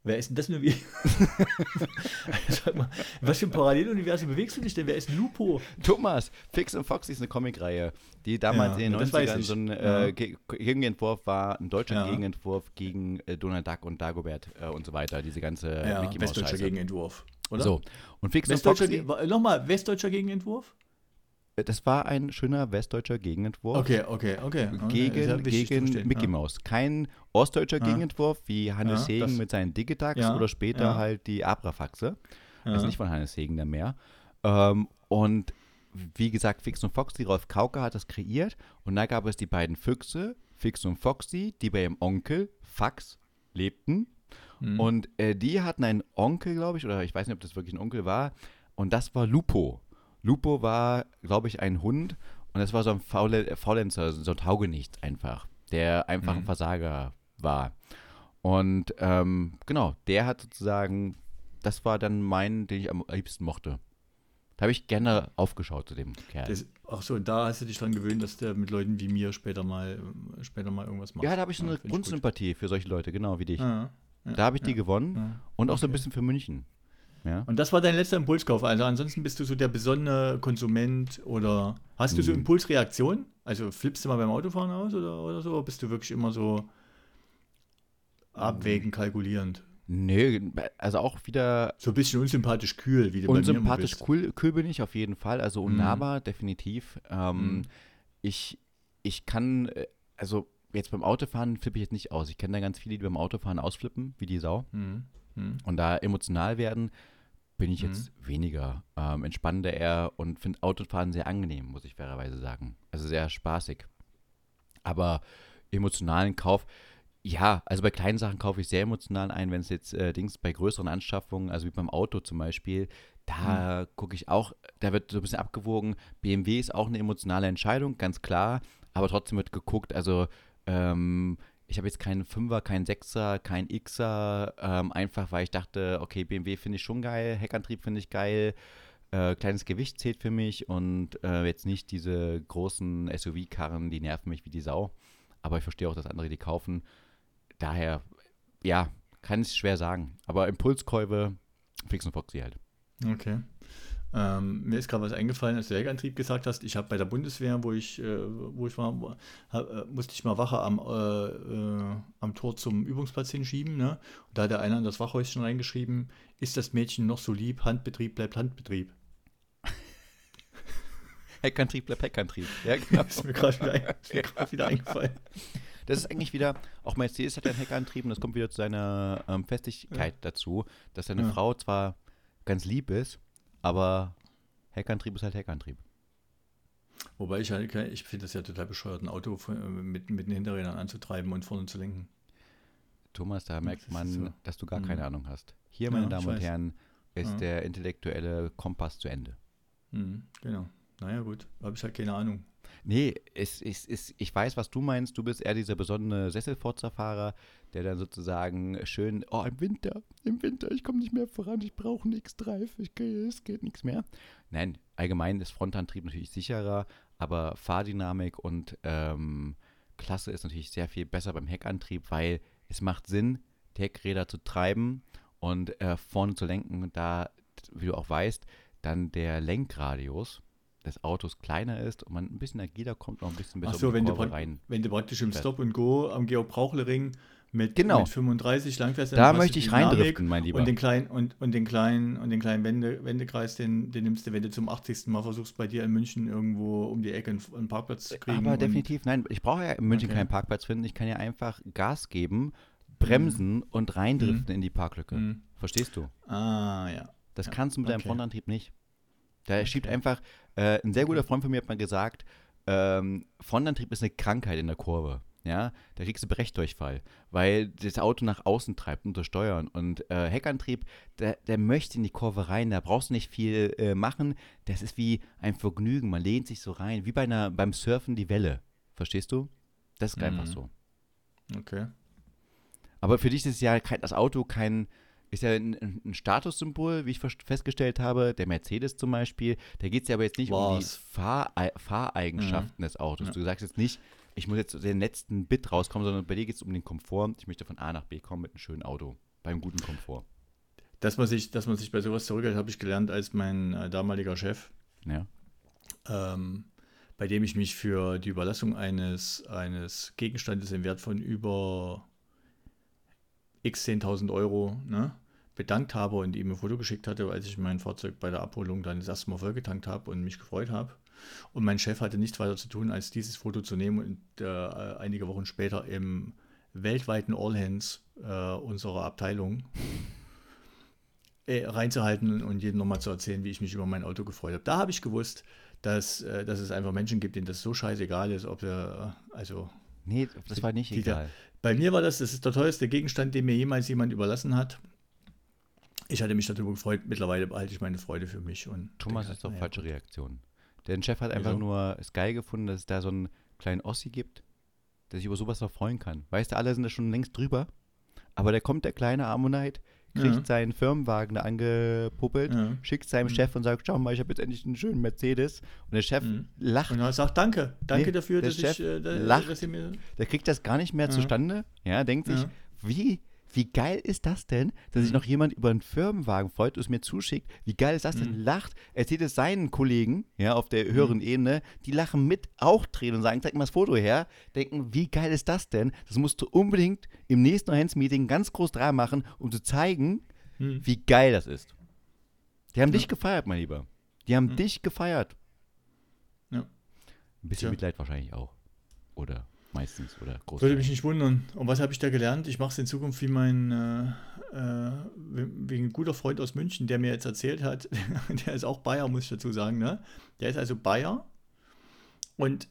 Wer ist denn das nur wie? Sag mal, was für ein Paralleluniversum bewegst du dich denn? Wer ist Lupo? Thomas, Fix und Foxy ist eine Comicreihe, die damals Ja, in den das weiß 90ern ich. so ein Ja. äh, Ge- Gegenentwurf war, ein deutscher Ja. Gegenentwurf gegen äh, Donald Duck und Dagobert äh, und so weiter, diese ganze Ja, Mickey Mouse westdeutscher. Gegenentwurf. Oder? So, und Fix und Foxy, Ge- nochmal, westdeutscher Gegenentwurf? Äh, das war ein schöner westdeutscher Gegenentwurf. Okay, okay, okay. Gegen, gegen verstehen, Mickey ja. Mouse. Kein ostdeutscher Ja. Gegenentwurf wie Hannes Ja, Hegen das- mit seinen Digitax Ja, oder später halt die Abrafaxe. Ja. Also nicht von Hannes Hegen dann mehr. Ähm, und wie gesagt, Fix und Foxy, Rolf Kauka hat das kreiert. Und da gab es die beiden Füchse, Fix und Foxy, die bei ihrem Onkel, Fax, lebten. Mhm. Und äh, die hatten einen Onkel, glaube ich, oder ich weiß nicht, ob das wirklich ein Onkel war. Und das war Lupo. Lupo war, glaube ich, ein Hund. Und das war so ein Faule, äh, Faulenzer, so ein Taugenicht einfach, der einfach ein Mhm. Versager war. Und ähm, genau, der hat sozusagen, das war dann mein, den ich am liebsten mochte. Da habe ich gerne aufgeschaut zu dem Kerl. Das, ach so, da hast du dich dran gewöhnt, dass der mit Leuten wie mir später mal, äh, später mal irgendwas macht. ja, da habe ich so eine gut. Grundsympathie für solche Leute, genau wie dich. Ja, ja, da habe ich ja, die gewonnen ja. und auch so ein bisschen für München. Ja. Und das war dein letzter Impulskauf. Also ansonsten bist du so der besonnene Konsument oder hast du so Mhm. Impulsreaktionen? Also flippst du mal beim Autofahren aus oder, oder so? Oder bist du wirklich immer so abwägend, kalkulierend? Nö, also auch wieder So ein bisschen unsympathisch kühl, wie du bei mir immer unsympathisch cool, cool bin ich auf jeden Fall, also Mhm. unnahbar, definitiv. Ähm, Mhm. ich, ich kann, äh, also jetzt beim Autofahren flippe ich jetzt nicht aus. Ich kenne da ganz viele, die beim Autofahren ausflippen, wie die Sau. Mhm. Mhm. Und da emotional werden, bin ich Mhm. jetzt weniger. Ähm, entspannender eher und finde Autofahren sehr angenehm, muss ich fairerweise sagen. Also sehr spaßig. Aber emotionalen Kauf, ja, also bei kleinen Sachen kaufe ich sehr emotional ein, wenn es jetzt äh, Dings bei größeren Anschaffungen, also wie beim Auto zum Beispiel, da gucke ich auch, da wird so ein bisschen abgewogen. BMW ist auch eine emotionale Entscheidung, ganz klar, aber trotzdem wird geguckt, also ähm, ich habe jetzt keinen Fünfer, keinen Sechser, keinen Xer, ähm, einfach weil ich dachte, okay, BMW finde ich schon geil, Heckantrieb finde ich geil, äh, kleines Gewicht zählt für mich und äh, jetzt nicht diese großen SUV-Karren, die nerven mich wie die Sau. Aber ich verstehe auch, dass andere die kaufen. Daher, ja, kann ich schwer sagen. Aber Impulskäufe, Fix und Foxy halt. Okay. Ähm, mir ist gerade was eingefallen, als du Heckantrieb gesagt hast. Ich habe bei der Bundeswehr, wo ich, äh, wo ich war, wo- hab, äh, musste ich mal Wache am, äh, äh, am Tor zum Übungsplatz hinschieben. Ne? Und da hat der einer in das Wachhäuschen reingeschrieben, ist das Mädchen noch so lieb, Handbetrieb bleibt Handbetrieb. Heckantrieb bleibt Heckantrieb. Ja, genau. ist mir gerade wieder, grad wieder eingefallen. Das ist eigentlich wieder, auch Mercedes hat ja einen Heckantrieb und das kommt wieder zu seiner ähm, Festigkeit dazu, dass seine Ja. Frau zwar ganz lieb ist, aber Heckantrieb ist halt Heckantrieb. Wobei ich halt, ich finde das ja total bescheuert, ein Auto äh, mit, mit den Hinterrädern anzutreiben und vorne zu lenken. Thomas, da merkt man, so. dass du gar Mhm. keine Ahnung hast. Hier, Ja, meine ich Damen und. Herren, ist Ja. der intellektuelle Kompass zu Ende. Mhm, genau. Naja, gut, habe ich halt keine Ahnung. Nee, es, es, es, ich weiß, was du meinst. Du bist eher dieser besondere Sesselforzerfahrer, der dann sozusagen schön, oh, im Winter, im Winter, ich komme nicht mehr voran, ich brauche einen X-Drive, es geht nichts mehr. Nein, allgemein ist Frontantrieb natürlich sicherer, aber Fahrdynamik und ähm, Klasse ist natürlich sehr viel besser beim Heckantrieb, weil es macht Sinn, Heckräder zu treiben und äh, vorne zu lenken da, wie du auch weißt, dann der Lenkradius des Autos kleiner ist und man ein bisschen agiler kommt, noch ein bisschen besser Ach so, um wenn du, Kurve rein. wenn du praktisch im fährst. Stop and Go am Georg-Brauchle-Ring mit, Genau. mit 35 langfährst, dann Da möchte ich reindriften, mein Lieber. Und den kleinen, und, und den kleinen, und den kleinen Wende, Wendekreis, den, den nimmst du, wenn du zum 80. Mal versuchst, bei dir in München irgendwo um die Ecke einen, einen Parkplatz zu kriegen. Aber definitiv, nein, ich brauche ja in München Okay. keinen Parkplatz finden. Ich kann ja einfach Gas geben, bremsen und reindriften in die Parklücke. Mhm. Verstehst du? Ah, ja. Das Ja, kannst du mit deinem okay. Frontantrieb nicht. Da schiebt einfach, äh, ein sehr guter Freund von mir hat mal gesagt, ähm, Frontantrieb ist eine Krankheit in der Kurve. Ja, da kriegst du Brechdurchfall, weil das Auto nach außen treibt unter Steuern. Und äh, Heckantrieb, der, der möchte in die Kurve rein, da brauchst du nicht viel äh, machen. Das ist wie ein Vergnügen, man lehnt sich so rein, wie bei einer, beim Surfen die Welle. Verstehst du? Das ist einfach Mhm. so. Okay. Aber für dich ist ja kein, das Auto kein, ist ja ein, ein Statussymbol, wie ich festgestellt habe. Der Mercedes zum Beispiel, da geht es ja aber jetzt nicht um die. Fahr Fahreigenschaften des Autos. Ja. Du sagst jetzt nicht, ich muss jetzt den letzten Bit rauskommen, sondern bei dir geht es um den Komfort. Ich möchte von A nach B kommen mit einem schönen Auto, beim guten Komfort. Dass man sich, dass man sich bei sowas zurückhält, habe ich gelernt, als mein äh, damaliger Chef, Ja. ähm, bei dem ich mich für die Überlassung eines, eines Gegenstandes im Wert von über x 10.000 Euro ne, bedankt habe und ihm ein Foto geschickt hatte, als ich mein Fahrzeug bei der Abholung dann das erste Mal vollgetankt habe und mich gefreut habe. Und mein Chef hatte nichts weiter zu tun, als dieses Foto zu nehmen und äh, einige Wochen später im weltweiten All Hands äh, unserer Abteilung äh, reinzuhalten und jedem nochmal zu erzählen, wie ich mich über mein Auto gefreut habe. Da habe ich gewusst, dass, äh, dass es einfach Menschen gibt, denen das so scheißegal ist, ob er, also Nee, das war nicht Die egal. Bei mir war das, das ist der teuerste Gegenstand, den mir jemals jemand überlassen hat. Ich hatte mich darüber gefreut, mittlerweile behalte ich meine Freude für mich. Und Thomas denke, ist doch naja, falsche Reaktion. Der Chef hat einfach Wieso? nur es geil gefunden, dass es da so einen kleinen Ossi gibt, der sich über sowas noch freuen kann. Weißt du, alle sind da schon längst drüber. Aber da kommt der kleine Ammonite, kriegt Ja. seinen Firmenwagen da angepuppelt, Ja. schickt seinem Mhm. Chef und sagt, schau mal, ich habe jetzt endlich einen schönen Mercedes. Und der Chef Mhm. lacht. Und er sagt, danke, danke Nee, dafür, der dass Chef ich, äh, da, lacht. dass ihr mir, Der kriegt das gar nicht mehr zustande. Ja, denkt sich, wie, wie geil ist das denn, dass sich Mhm. noch jemand über einen Firmenwagen freut und es mir zuschickt? Wie geil ist das denn? Mhm. Lacht, erzählt es seinen Kollegen, ja, auf der höheren Ebene, die lachen mit, auch drehen und sagen, zeig mal das Foto her. Denken, wie geil ist das denn? Das musst du unbedingt im nächsten Hands-Meeting ganz groß dran machen, um zu zeigen, Hm. wie geil das ist. Die haben Ja. dich gefeiert, mein Lieber. Die haben Mhm. dich gefeiert. Ja. Ein bisschen Tja. Mitleid wahrscheinlich auch. Oder meistens, oder groß. Würde mich nicht wundern. Und was habe ich da gelernt? Ich mache es in Zukunft wie mein äh, äh, wie ein guter Freund aus München, der mir jetzt erzählt hat, der ist auch Bayer, muss ich dazu sagen, ne? Der ist also Bayer und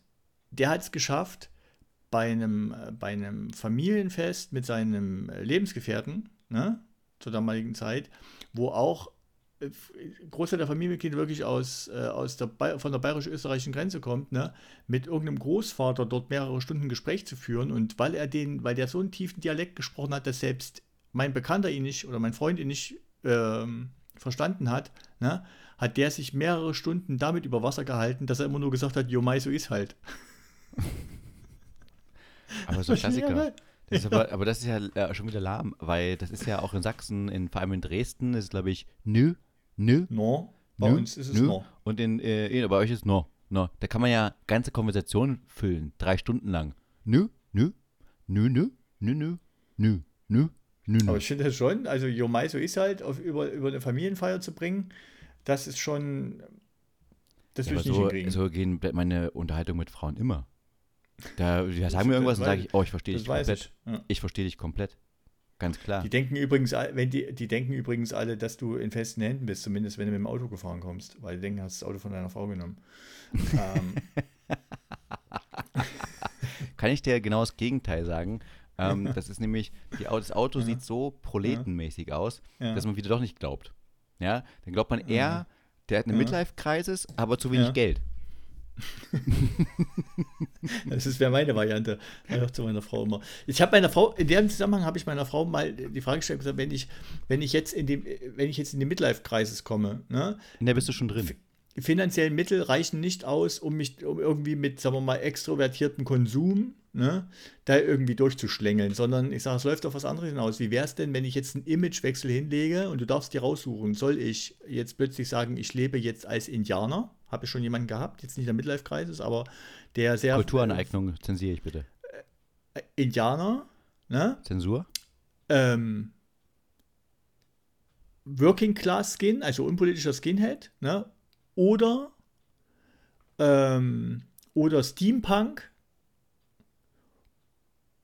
der hat es geschafft, bei einem, äh, bei einem Familienfest mit seinem äh, Lebensgefährten, ne? Zur damaligen Zeit, wo auch Großteil der Familienmitglieder wirklich aus, äh, aus der von der bayerisch-österreichischen Grenze kommt, ne? mit irgendeinem Großvater dort mehrere Stunden Gespräch zu führen und weil er den, weil der so einen tiefen Dialekt gesprochen hat, dass selbst mein Bekannter ihn nicht oder mein Freund ihn nicht ähm, verstanden hat, ne? hat der sich mehrere Stunden damit über Wasser gehalten, dass er immer nur gesagt hat, jo Mai, so ist halt. Aber so ein Klassiker. geil. Das ist aber, aber das ist ja äh, schon wieder lahm, weil das ist ja auch in Sachsen, in, vor allem in Dresden, ist glaube ich nü, nü, No, bei nü, uns ist es nü. no. Und in, äh, in, bei euch ist no, no. Da kann man ja ganze Konversationen füllen, drei Stunden lang. Nü, nü, nü, nü, nü, nü, nü, nü, nü, Aber ich finde das schon, also Jo Mai, so ist halt, auf, über, über eine Familienfeier zu bringen, das ist schon, das Ja, will ich nicht so, hinkriegen. so gehen meine Unterhaltungen mit Frauen immer. Da sagen mir irgendwas und sage ich, oh, ich verstehe dich komplett. ich. Ja. Ich verstehe dich komplett. Ganz klar. Die denken übrigens, wenn die, die denken übrigens alle, dass du in festen Händen bist, zumindest wenn du mit dem Auto gefahren kommst, weil die denken, du hast das Auto von deiner Frau genommen. ähm, Kann ich dir genau das Gegenteil sagen. Ähm, das ist nämlich, die, das Auto Ja. sieht so proletenmäßig aus, ja. dass man wieder doch nicht glaubt. Ja, dann glaubt man eher, der hat eine Ja. Midlife-Crisis, aber zu wenig Ja. Geld. Das wäre meine Variante. Ich auch zu meiner Frau immer. Ich habe meiner Frau, in dem Zusammenhang habe ich meiner Frau mal die Frage gestellt, gesagt, wenn ich, wenn ich jetzt in dem, wenn ich jetzt in die Midlife-Crisis komme, ne, In der bist du schon drin. Finanziellen Mittel reichen nicht aus, um mich um irgendwie mit, sagen wir mal, extrovertiertem Konsum ne, da irgendwie durchzuschlängeln, sondern ich sage, es läuft auf was anderes hinaus. Wie wäre es denn, wenn ich jetzt einen Imagewechsel hinlege und du darfst dir raussuchen, soll ich jetzt plötzlich sagen, ich lebe jetzt als Indianer? Habe ich schon jemanden gehabt, jetzt nicht der Midlife-Kreises, aber der sehr. Kulturaneignung zensiere ich bitte. Äh, Indianer, ne? Zensur? Ähm, Working Class Skin, also unpolitischer Skinhead, ne? Oder, ähm, oder Steampunk.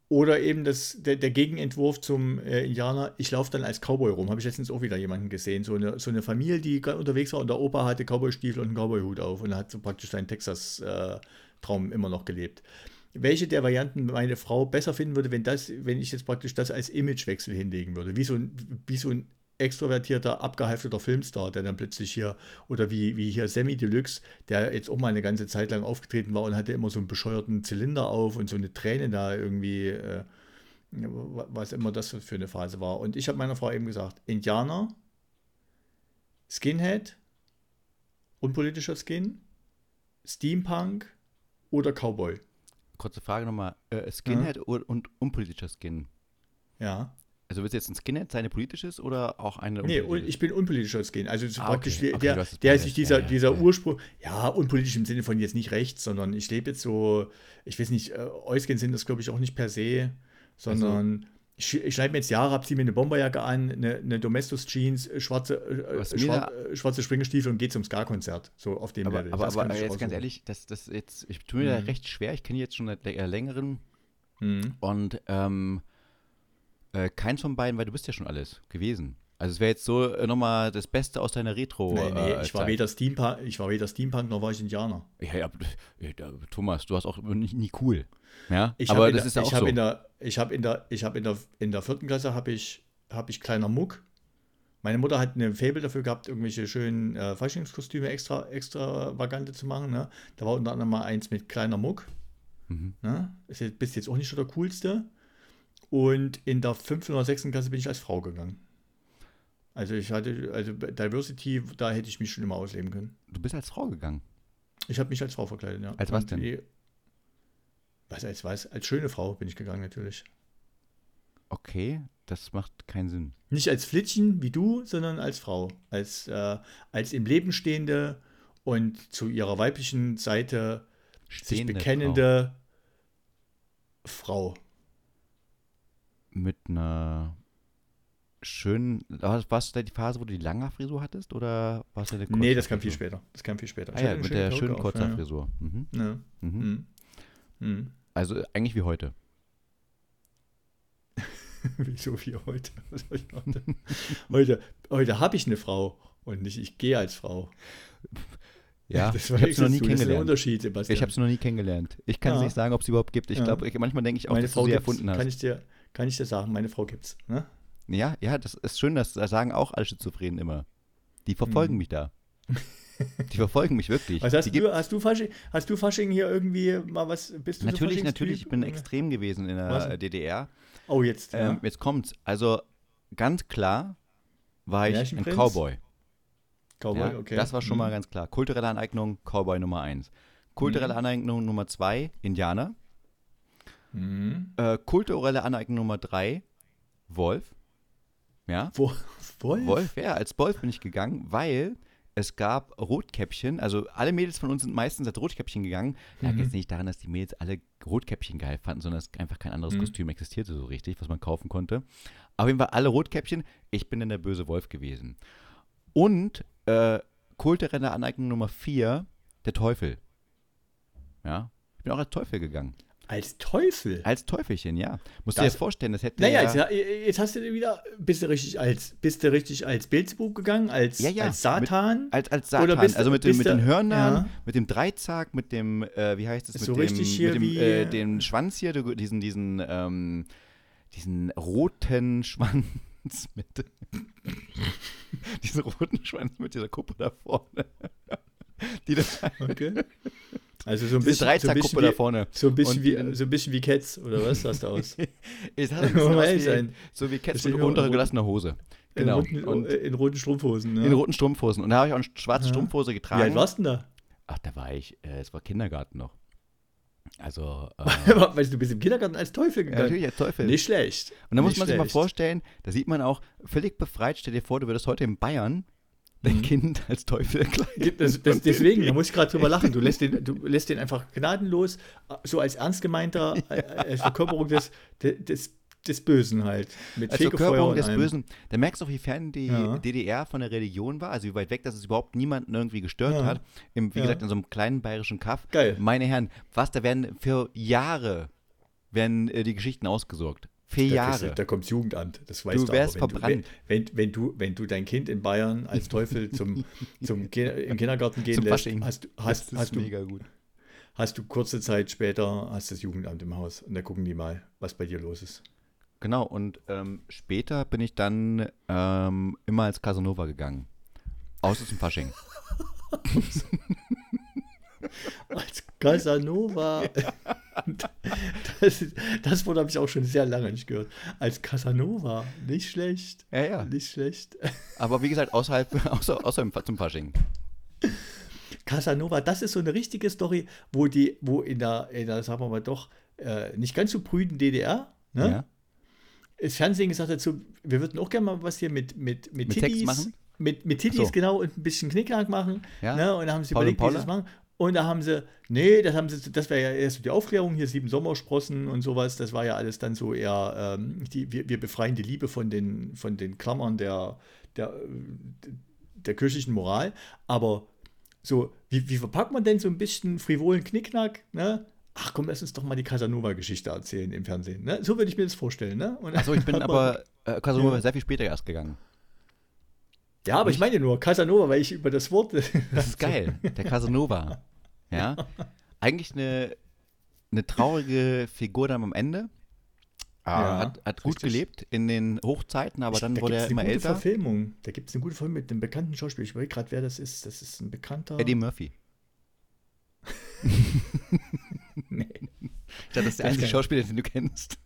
Oder eben das, der, der Gegenentwurf zum äh, Indianer, ich laufe dann als Cowboy rum. Habe ich letztens auch wieder jemanden gesehen. So eine, so eine Familie, die unterwegs war und der Opa hatte Cowboy-Stiefel und einen Cowboy-Hut auf und hat so praktisch seinen Texas-Traum äh, immer noch gelebt. Welche der Varianten meine Frau besser finden würde, wenn, das, wenn ich jetzt praktisch das als Imagewechsel hinlegen würde? Wie so ein, wie so ein extrovertierter, abgehalfterter Filmstar, der dann plötzlich hier, oder wie, wie hier Sammy Deluxe, der jetzt auch mal eine ganze Zeit lang aufgetreten war und hatte immer so einen bescheuerten Zylinder auf und so eine Träne da irgendwie, äh, was immer das für eine Phase war. Und ich habe meiner Frau eben gesagt, Indianer, Skinhead, unpolitischer Skin, Steampunk oder Cowboy. Kurze Frage nochmal, äh, Skinhead ja. und unpolitischer Skin. Ja. Also wird es jetzt ein Skinhead sein, politisches oder auch eine Nee, ich bin unpolitischer Skin. Also ah, praktisch okay. der, okay, der sich dieser, ja, dieser ja. Ursprung, ja, unpolitisch im Sinne von jetzt nicht rechts, sondern ich lebe jetzt so, ich weiß nicht, äh, sind das glaube ich auch nicht per se, sondern also, ich, ich schneide mir jetzt Jahre ab, ziehe mir eine Bomberjacke an, eine, eine Domestos Jeans, äh, schwarze, äh, schwar, äh, schwarze Springerstiefel und gehe zum Ska-Konzert. So auf dem aber, Level. Aber, aber jetzt ganz ehrlich, das, das jetzt, ich tue mir mhm. da recht schwer, ich kenne jetzt schon seit längeren mhm. und ähm, äh, keins von beiden, weil du bist ja schon alles gewesen. Also es wäre jetzt so äh, nochmal das Beste aus deiner Retro. Nee, nee, äh, ich, war weder Steampunk, ich war weder Steampunk noch war ich Indianer. Ja, ja, ja Thomas, du hast auch nie, nie cool. Ja, ich aber das der, ist ja auch so. In der, ich habe in der, ich habe in der, in der vierten Klasse habe ich, habe ich kleiner Muck. Meine Mutter hat eine Fable dafür gehabt, irgendwelche schönen äh, Faschingskostüme extra, extravagante zu machen. Ne? Da war unter anderem mal eins mit kleiner Muck. Mhm. Ne? Ist jetzt, bist jetzt auch nicht so der coolste. Und in der fünften oder sechsten Klasse bin ich als Frau gegangen. Also ich hatte, also Diversity, da hätte ich mich schon immer ausleben können. Du bist als Frau gegangen? Ich habe mich als Frau verkleidet, ja. Als was denn? Die, was als was? Als schöne Frau bin ich gegangen, natürlich. Okay, das macht keinen Sinn. Nicht als Flittchen wie du, sondern als Frau. Als, äh, als im Leben stehende und zu ihrer weiblichen Seite Stehende sich bekennende Frau. Frau mit einer schönen. War es da die Phase, wo du die lange Frisur hattest? Oder war es eine kurze Nee, das kam viel später. Das kam viel später. Ah, ja, mit der schönen kurzen Frisur. Mhm. Ja. Mhm. Mhm. mhm. Also eigentlich wie heute. Wieso wie heute? heute heute, heute habe ich eine Frau und nicht ich gehe als Frau. Ja, das war ich habe noch nie kennengelernt. Ich habe es noch nie kennengelernt. Ich kann ja. nicht sagen, ob es überhaupt gibt. Ich glaube, manchmal denke ich auch, Meine dass Frau du sie erfunden hast. Kann ich dir, kann ich dir sagen, meine Frau gibt's. Ne? Ja, ja, das ist schön, das sagen auch alle Schizophrenen immer. Die verfolgen hm. mich da. Die verfolgen mich wirklich. Was hast, du, hast, du Fasching, hast du Fasching hier irgendwie mal was? Bist du natürlich, so natürlich. Ich bin extrem gewesen in der was? DDR. Oh, jetzt. Ähm, ja. Jetzt kommt's. Also ganz klar war ich ein Cowboy. Cowboy, ja, okay. Das war schon mhm. mal ganz klar. Kulturelle Aneignung, Cowboy Nummer eins. Kulturelle mhm. Aneignung Nummer zwei, Indianer. Mhm. Äh, kulturelle Aneignung Nummer drei, Wolf. Ja. Wo, Wolf? Wolf, ja, als Wolf bin ich gegangen, weil es gab Rotkäppchen, also alle Mädels von uns sind meistens als Rotkäppchen gegangen. Lag mhm. jetzt nicht daran, dass die Mädels alle Rotkäppchen geil fanden, sondern dass einfach kein anderes mhm. Kostüm existierte so richtig, was man kaufen konnte. Auf jeden Fall alle Rotkäppchen. Ich bin dann der böse Wolf gewesen. Und äh, kulturelle Aneignung Nummer vier, der Teufel. Ja, ich bin auch als Teufel gegangen. Als Teufel? Als Teufelchen, ja. Musst du dir vorstellen, das hätte Naja, ja, jetzt, jetzt, hast du wieder, bist du richtig als, bist du richtig als Beelzebub gegangen, als, ja, ja, als Satan? Mit, als, als Satan, bist, also mit, dem, mit den Hörnern, mit dem Dreizack, mit dem, äh, wie heißt es, mit so dem, mit dem, äh, dem Schwanz hier, diesen, diesen, ähm, diesen roten Schwanz mit, diesen roten Schwanz mit dieser Kuppe da vorne. Die das okay. Also so ein bisschen, so ein bisschen wie, da vorne. So ein bisschen, wie, so ein bisschen wie Cats, oder was sahst du aus? es hat ein bisschen aus wie, so wie Cats mit runtergelassener Hose. Genau. In, roten, Und- in roten Strumpfhosen. Ne? In roten Strumpfhosen. Und da habe ich auch eine schwarze Ja. Strumpfhose Wie getragen. alt warst du denn Ach, da war ich, äh, es war Kindergarten noch. Also, äh, da? weißt du, du bist im Kindergarten als Teufel ja, gegangen. natürlich als Teufel. Nicht schlecht. Und da muss man sich mal schlecht. vorstellen, da sieht man auch völlig befreit, stell dir vor, du würdest heute in Bayern dein Mhm. Kind als Teufel kleiden. Das, das, deswegen, da muss ich gerade drüber lachen. Du lässt, den, du lässt den einfach gnadenlos, so als ernst gemeinter äh, als Verkörperung des, des, des Bösen halt. Mit Als Fegefeuer Verkörperung des allem. Bösen. Da merkst du auch, wie fern die Ja. DDR von der Religion war, also wie weit weg, dass es überhaupt niemanden irgendwie gestört Ja. hat. Im, wie Ja. gesagt, in so einem kleinen bayerischen Kaff. Geil. Meine Herren, was, da werden für Jahre werden äh, die Geschichten ausgesorgt. Vier Da, kriegst du- Jahre. da kommt Jugendamt, das weißt Du du. wärst aber, verbrannt. Wenn, wenn, wenn, du, wenn du dein Kind in Bayern als Teufel zum, zum im Kindergarten gehen Zum lässt, Fasching. hast, du- hast, hast, du, mega gut. hast du kurze Zeit später hast das Jugendamt im Haus und da gucken die mal, was bei dir los ist. Genau, und ähm, später bin ich dann ähm, immer als Casanova gegangen. Außer zum Fasching. Als Casanova. Das, das Wort habe ich auch schon sehr lange nicht gehört. Als Casanova. Nicht schlecht. Ja, ja. Nicht schlecht. Aber wie gesagt, außerhalb, außer, außer zum Fasching. Casanova, das ist so eine richtige Story, wo die, wo in der, in der sagen wir mal doch, äh, nicht ganz so prüden DDR, ne? Ja. das Fernsehen gesagt hat, so, wir würden auch gerne mal was hier mit, mit, mit, Mit Sex Tittis machen? Mit, mit Tittis, So. genau, und ein bisschen Knickknack machen. Ja. Ne? Und da haben sie Paul überlegt, wie sie das machen. Und da haben sie, nee, das haben sie, das wäre ja erst so die Aufklärung, hier sieben Sommersprossen und sowas, das war ja alles dann so eher, ähm, die, wir, wir befreien die Liebe von den, von den Klammern der, der, der kirchlichen Moral. Aber so, wie, wie verpackt man denn so ein bisschen frivolen Knickknack, ne? Ach komm, lass uns doch mal die Casanova-Geschichte erzählen im Fernsehen. Ne? So würde ich mir das vorstellen. Ne? Und Achso, ich bin aber äh, Casanova Ja. sehr viel später erst gegangen. Ja, aber ich meine nur Casanova, weil ich über das Wort. Das ist geil. Der Casanova. Ja. Eigentlich eine, eine traurige Figur dann am Ende. Ah, Ja, hat hat gut gelebt in den Hochzeiten, aber dann da wurde er eine immer gute älter. Verfilmung. Da gibt es eine gute Verfilmung mit einem bekannten Schauspieler. Ich weiß gerade, wer das ist. Das ist ein bekannter. Eddie Murphy. Nee. Ich dachte, das ist der einzige Schauspieler, den du kennst.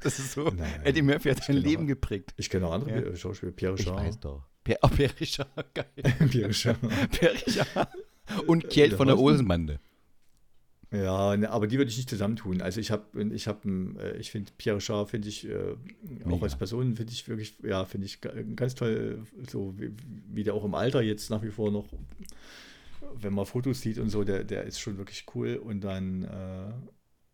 Das ist so. Nein. Eddie Murphy hat sein Leben aber- geprägt. Ich kenne auch andere Ja. Schauspieler. Pierre Ich Richard. weiß doch. Pierre, oh, Pierre Richard, geil. Pierre Richard. Pierre Richard. Und Kjeld Der von der? Olsenbande. Ja, ne, aber die würde ich nicht zusammentun. Also ich habe, ich habe, äh, ich finde Pierre Richard finde ich äh, auch als Person finde ich wirklich, ja, finde ich ga- ganz toll, so wie, wie der auch im Alter jetzt nach wie vor noch, wenn man Fotos sieht und so, der, der ist schon wirklich cool. Und dann äh,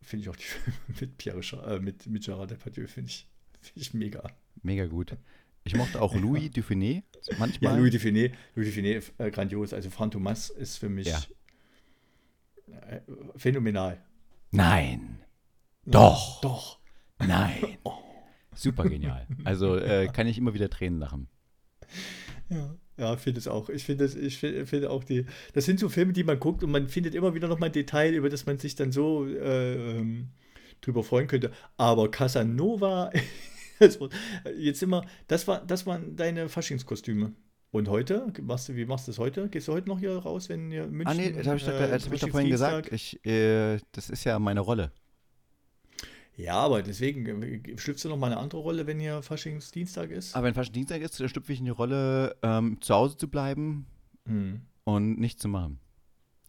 finde ich auch die Filme mit Pierre äh, mit, mit Gerard Depardieu finde ich, finde ich mega. Mega gut. Ich mochte auch Louis Dufiné manchmal. Ja, Louis Dufiné, Louis Dufiné, äh, grandios. Also Franz Thomas ist für mich Ja. äh, phänomenal. Nein. Doch. Doch. Nein. Super genial. Also äh, kann ich immer wieder Tränen lachen. Ja, ja finde es auch. Ich finde ich finde finde auch die, das sind so Filme, die man guckt und man findet immer wieder noch mal ein Detail, über das man sich dann so äh, ähm, drüber freuen könnte. Aber Casanova, war- jetzt immer, das war, das waren deine Faschingskostüme. Und heute? Machst du, wie machst du das heute? Gehst du heute noch hier raus, wenn ihr München? Ah nee, das habe ich, doch- äh, hab ich doch vorhin gesagt. Ich, äh, das ist ja meine Rolle. Ja, aber deswegen äh, schlüpfst du noch mal eine andere Rolle, wenn hier Faschingsdienstag ist? Aber wenn Faschingdienstag ist, schlüpfe ich in die Rolle, ähm, zu Hause zu bleiben Hm. und nichts zu machen.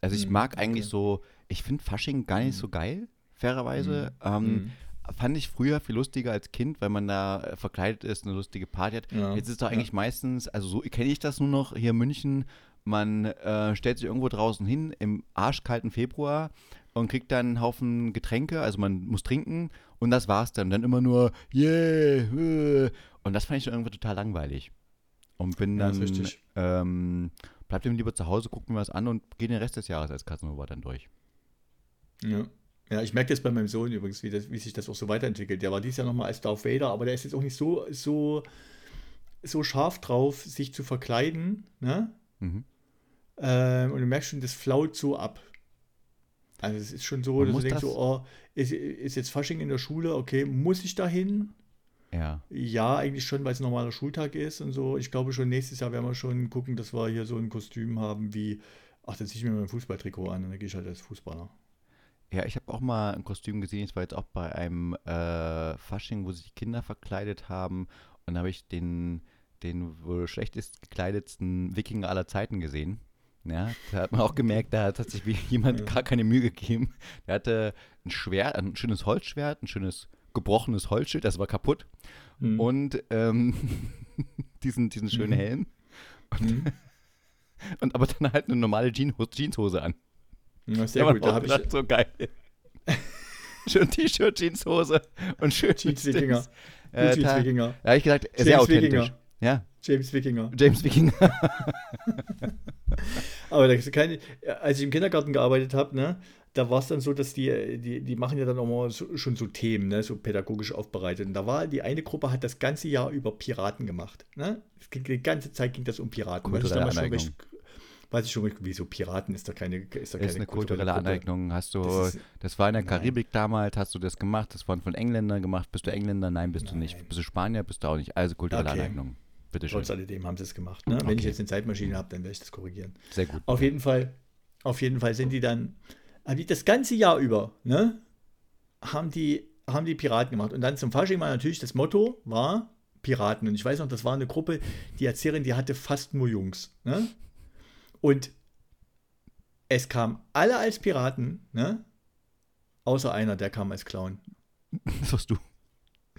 Also ich Hm, mag eigentlich okay. so, ich finde Fasching gar nicht so geil, fairerweise. Ähm, Hm. Fand ich früher viel lustiger als Kind, weil man da äh, verkleidet ist, eine lustige Party hat. Ja, Jetzt ist doch ja. eigentlich meistens, also so kenne ich das nur noch hier in München, man äh, stellt sich irgendwo draußen hin im arschkalten Februar und kriegt dann einen Haufen Getränke, also man muss trinken und das war's dann. Dann immer nur, yeah, äh. und das fand ich irgendwie total langweilig. Und bin Ja, dann, richtig. ähm, bleib dann lieber zu Hause, guck mir was an und gehe den Rest des Jahres als Casanova dann durch. Ja. Ja, ich merke das bei meinem Sohn übrigens, wie, das, wie sich das auch so weiterentwickelt. Der war dieses Jahr nochmal als Darth Vader, aber der ist jetzt auch nicht so, so, so scharf drauf, sich zu verkleiden. Ne? Mhm. Ähm, und du merkst schon, das flaut so ab. Also es ist schon so, Man dass du denkst, das- so, oh, ist, ist jetzt Fasching in der Schule, okay, muss ich da hin? Ja. Ja, eigentlich schon, weil es ein normaler Schultag ist und so. Ich glaube schon, nächstes Jahr werden wir schon gucken, dass wir hier so ein Kostüm haben wie, ach, dann ziehe ich mir mein Fußballtrikot an und dann gehe ich halt als Fußballer. Ja, ich habe auch mal ein Kostüm gesehen. Ich war jetzt auch bei einem äh, Fasching, wo sich die Kinder verkleidet haben. Und da habe ich den, den wohl schlechtest gekleidetsten Wikinger aller Zeiten gesehen. Ja, da hat man auch gemerkt, da hat sich jemand gar keine Mühe gegeben. Der hatte ein Schwert, ein schönes Holzschwert, ein schönes gebrochenes Holzschild, das war kaputt. Mhm. Und ähm, diesen, diesen schönen Mhm. Helm. Mhm. Und aber dann halt eine normale Jeans Jeanshose an. Ja, sehr Da gut. Da habe ich so geil. schön T-Shirt, Jeanshose und schön Jeans Wikinger. Äh, Jeans da, da habe ich gesagt, sehr James authentisch. Wikinger. Ja, James Wikinger. James Wikinger. Aber da ist keine, als ich im Kindergarten gearbeitet habe, ne, da war es dann so, dass die, die, die machen ja dann auch mal so, schon so Themen, ne, so pädagogisch aufbereitet. Und da war die eine Gruppe, hat das ganze Jahr über Piraten gemacht. Ne? Ging, die ganze Zeit ging das um Piraten. Kulturelle damals schon Aneignung. recht, weiß ich schon, recht- wieso Piraten ist da keine, ist da Das keine ist eine kulturelle Gruppe. Aneignung. Hast du, Das das, ist- war in der Nein. Karibik damals, hast du das gemacht, das waren von Engländern gemacht. Bist du Engländer? Nein, bist du nicht. Nein. Bist du Spanier? Bist du auch nicht. Also kulturelle Okay. Aneignung. Bitte schön. Trotz alledem haben sie es gemacht. Ne? Wenn Okay. ich jetzt eine Zeitmaschine habe, dann werde ich das korrigieren. Sehr gut. Auf jeden Fall, auf jeden Fall sind die dann, haben die das ganze Jahr über, ne, haben die, haben die Piraten gemacht. Und dann zum Fasching war natürlich das Motto war Piraten. Und ich weiß noch, das war eine Gruppe, die Erzählerin, die hatte fast nur Jungs. Ne? Und es kamen alle als Piraten, ne? Außer einer, der kam als Clown. Das warst du.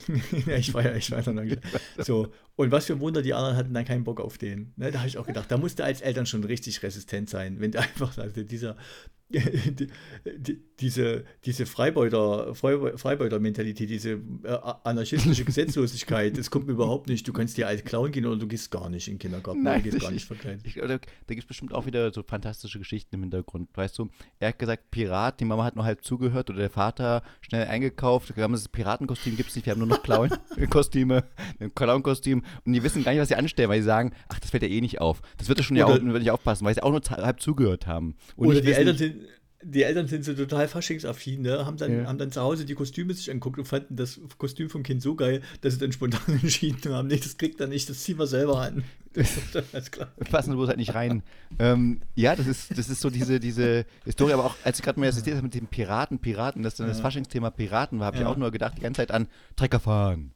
ja, ich war ja, ich war ja dann so. Und was für ein Wunder, die anderen hatten dann keinen Bock auf den. Ne, da habe ich auch gedacht, da musste als Eltern schon richtig resistent sein, wenn der einfach also dieser, die, die, diese, diese Freibeuter, Freibeu- Freibeuter-Mentalität, diese äh, anarchistische Gesetzlosigkeit, das kommt mir überhaupt nicht. Du kannst dir als Clown gehen oder du gehst gar nicht in den Kindergarten. Nein, du gehst ich- gar nicht verkleidet. Ich, da da gibt es bestimmt auch wieder so fantastische Geschichten im Hintergrund. Weißt du, er hat gesagt, Pirat, die Mama hat nur halb zugehört oder der Vater schnell eingekauft. Wir haben das Piratenkostüm, gibt es nicht, wir haben nur noch Clown-Kostüme, ein Clown-Kostüm und die wissen gar nicht, was sie anstellen, weil sie sagen, ach, das fällt ja eh nicht auf. Das wird ja schon ja auch Oder- wird nicht aufpassen, weil sie auch nur halb zugehört haben. Und Oder die Eltern sind. Die Eltern sind so total faschingsaffin, ne? haben, dann, Ja. haben dann zu Hause die Kostüme sich angeguckt und fanden das Kostüm vom Kind so geil, dass sie dann spontan entschieden haben, nee, das kriegt er nicht, das ziehen wir selber an. Alles klar. passen bloß halt nicht rein. ähm, ja, das ist, das ist so diese, diese Historie, aber auch als ich gerade mal erzählt habe mit dem Piraten, Piraten, dass dann das Ja. Faschingsthema Piraten war, habe ich Ja. auch nur gedacht, die ganze Zeit an Trecker fahren,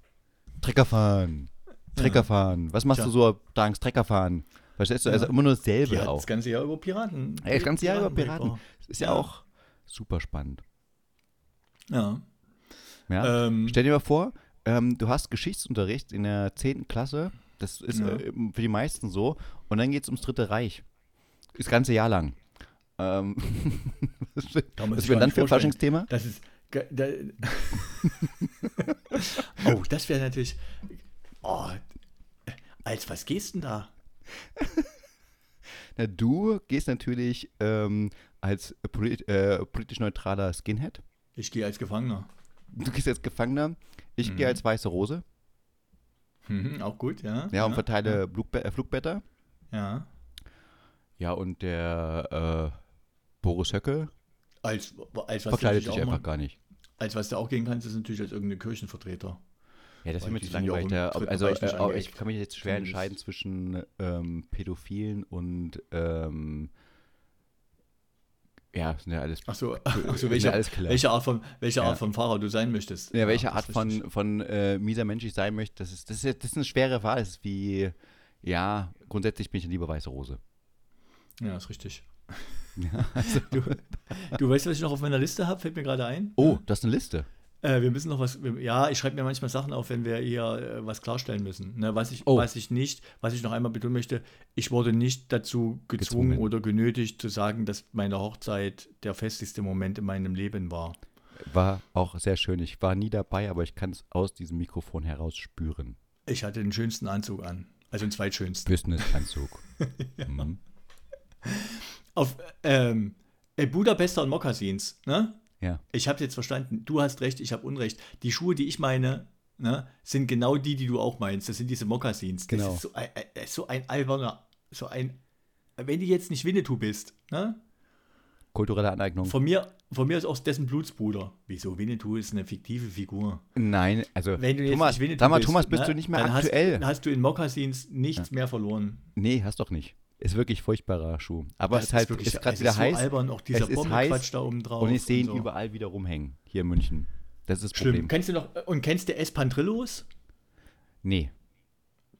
Trecker fahren, Trecker Ja. fahren. Was machst Tja. du so, Danks, Trecker fahren? Verstehst du? Ja. Also immer nur Die dasselbe hat auch. das ganze Jahr über Piraten. Ey, das ganze Jahr über Piraten. Das ist ja, Ja. auch super spannend. Ja. Ja? Ähm, Stell dir mal vor, ähm, du hast Geschichtsunterricht in der 10. Klasse. Das ist Ja. äh, für die meisten so. Und dann geht es ums Dritte Reich. Das ganze Jahr lang. Ähm, was wäre dann für ein. Faschingsthema? Das ist. Da, oh, das wäre natürlich. Oh, als was gehst denn da? Na, du gehst natürlich ähm, als polit äh, politisch neutraler Skinhead. Ich gehe als Gefangener. Du gehst als Gefangener. Ich Mhm. gehe als weiße Rose. Mhm, auch gut, ja. Ja, und verteile Flugbe äh, Flugblätter. Ja. Ja, und der äh, Boris Höcke Als, als was verkleidet sich einfach mal, gar nicht. Als was du auch gehen kannst, ist natürlich als irgendeine Kirchenvertreter. Ja, das ist mir die zu ja langweilig. also, äh, ich kann mich jetzt schwer entscheiden zwischen ähm, Pädophilen und ähm, ja, das sind ja alles, Ach so, das ach so welche, ja alles Killer. welche, Art von, welche Ja. Art von Fahrer du sein möchtest. ja, welche das Art von, von äh, mieser Mensch ich sein möchte, das ist, das, ist, das ist eine schwere Wahl. Das ist wie, ja, grundsätzlich bin ich eine liebe weiße Rose. Ja, ist richtig. Ja, also, Du, du weißt, was ich noch auf meiner Liste habe? Fällt mir gerade ein. oh, das ist eine Liste. Äh, wir müssen noch was. wir- Ja, ich schreibe mir manchmal Sachen auf, wenn wir hier äh, was klarstellen müssen. Ne, was, ich, Oh. was ich nicht, was ich noch einmal betonen möchte, ich wurde nicht dazu gezwungen, Gezwungen. oder genötigt zu sagen, dass meine Hochzeit der festlichste Moment in meinem Leben war. War auch sehr schön. Ich war nie dabei, aber ich kann es aus diesem Mikrofon heraus spüren. Ich hatte den schönsten Anzug an. Also den zweitschönsten. Business-Anzug. mhm. Auf ähm, äh, Budapester und Mokassins, ne? Ja. Ich habe jetzt verstanden, du hast recht, ich habe Unrecht. Die Schuhe, die ich meine, ne, sind genau die, die du auch meinst. Das sind diese Mokassins. Das Genau. ist so ein, äh, so ein alberner, so ein, wenn du jetzt nicht Winnetou bist, ne? Kulturelle Aneignung. Von mir, von mir ist auch dessen Blutsbruder. Wieso? Winnetou ist eine fiktive Figur. Nein, also Wenn du jetzt Thomas, nicht Winnetou sag mal, bist, Thomas, bist ne, du nicht mehr dann aktuell? Hast, hast du in Mokassins nichts mehr verloren. nee, hast doch nicht. Ist wirklich furchtbarer Schuh. Aber es ist halt wirklich- ist gerade wieder so heiß albern, auch dieser Es ist heiß da oben drauf. und ich sehe ihn so. überall wieder rumhängen hier in München. Das ist das Schlimm. Problem. Kennst du noch, und kennst du Espantrillos? Nee.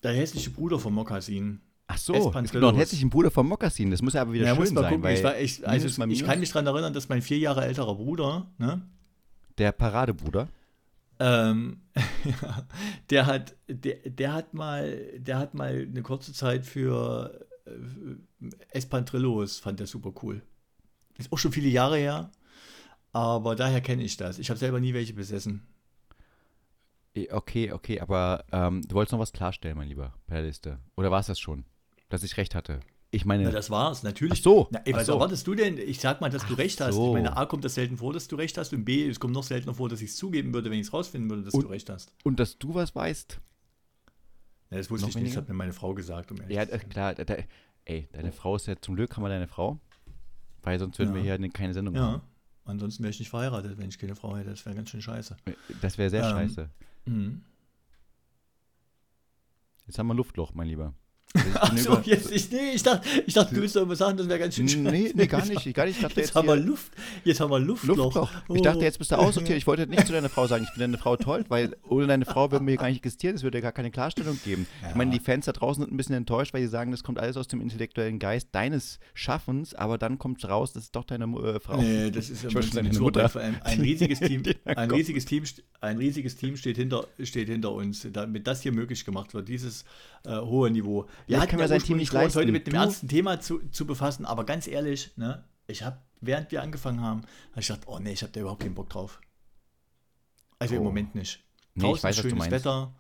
Der hässliche Bruder von Mokassin. Ach so, es gibt noch einen hässlichen Bruder vom Mokassin. Das muss ja aber wieder Ja, schön muss mal sein. gucken. Weil Ich, war, ich, also, Minus ich kann mich daran erinnern, dass mein vier Jahre älterer Bruder, ne, der Paradebruder. ähm, der hat, der, der hat mal, der hat mal eine kurze Zeit für äh, Espantrillos, fand der super cool. Ist auch schon viele Jahre her, aber daher kenne ich das. Ich habe selber nie welche besessen. Eh, Okay, okay, aber ähm, du wolltest noch was klarstellen, mein Lieber, bei der Liste. Oder war es das schon, dass ich recht hatte? Ich meine, Na, das war's, natürlich. Ach so, Na, ey, was so. erwartest du denn? Ich sag mal, dass du Ach recht hast. so. Ich meine, A kommt das selten vor, dass du recht hast und B, es kommt noch seltener vor, dass ich es zugeben würde, wenn ich es rausfinden würde, dass Und- du recht hast. und dass du was weißt. Ja, das wusste Noch ich nicht, das hat mir meine Frau gesagt. Um ehrlich Ja, zu äh, klar, da, da, ey, deine Frau ist ja zum Glück, haben wir deine Frau. Weil sonst würden Ja. wir hier ne- keine Sendung ja. machen. Ansonsten wäre ich nicht verheiratet, wenn ich keine Frau hätte. Das wäre ganz schön scheiße. Das wäre sehr Ähm, scheiße. Mhm. Jetzt haben wir ein Luftloch, mein Lieber. Ich Ach bin so, über- jetzt, ich, nee, ich dachte, ich dachte, du willst doch immer sagen, das wäre ganz schön. Nee, nee, gar nicht. Gar nicht. Ich dachte Jetzt, jetzt haben wir Luft, jetzt haben wir Luftloch. Luftloch. Ich Oh. dachte, jetzt bist du aussortiert. Ich wollte nicht zu deiner Frau sagen, ich finde deine Frau toll, weil ohne deine Frau würden wir hier gar nicht existieren. Es würde gar keine Klarstellung geben. Ich meine, die Fans da draußen sind ein bisschen enttäuscht, weil sie sagen, das kommt alles aus dem intellektuellen Geist deines Schaffens, aber dann kommt raus, das ist doch deine äh, Frau. Nee, das ist ja deine so, Mutter. Ein, ein riesiges Team, ein riesiges Team, ein riesiges Team steht hinter, steht hinter uns, damit das hier möglich gemacht wird, dieses äh, hohe Niveau. Ja, können wir sein Team nicht uns heute leisten. mit Du- ernsten Thema zu, zu befassen, aber ganz ehrlich, ne, ich habe, während wir angefangen haben, habe ich gedacht, oh nee, ich habe da überhaupt keinen Bock drauf. Also im Oh. Moment nicht. Nee, ich Draußen weiß, ist was du schönes meinst. Wetter.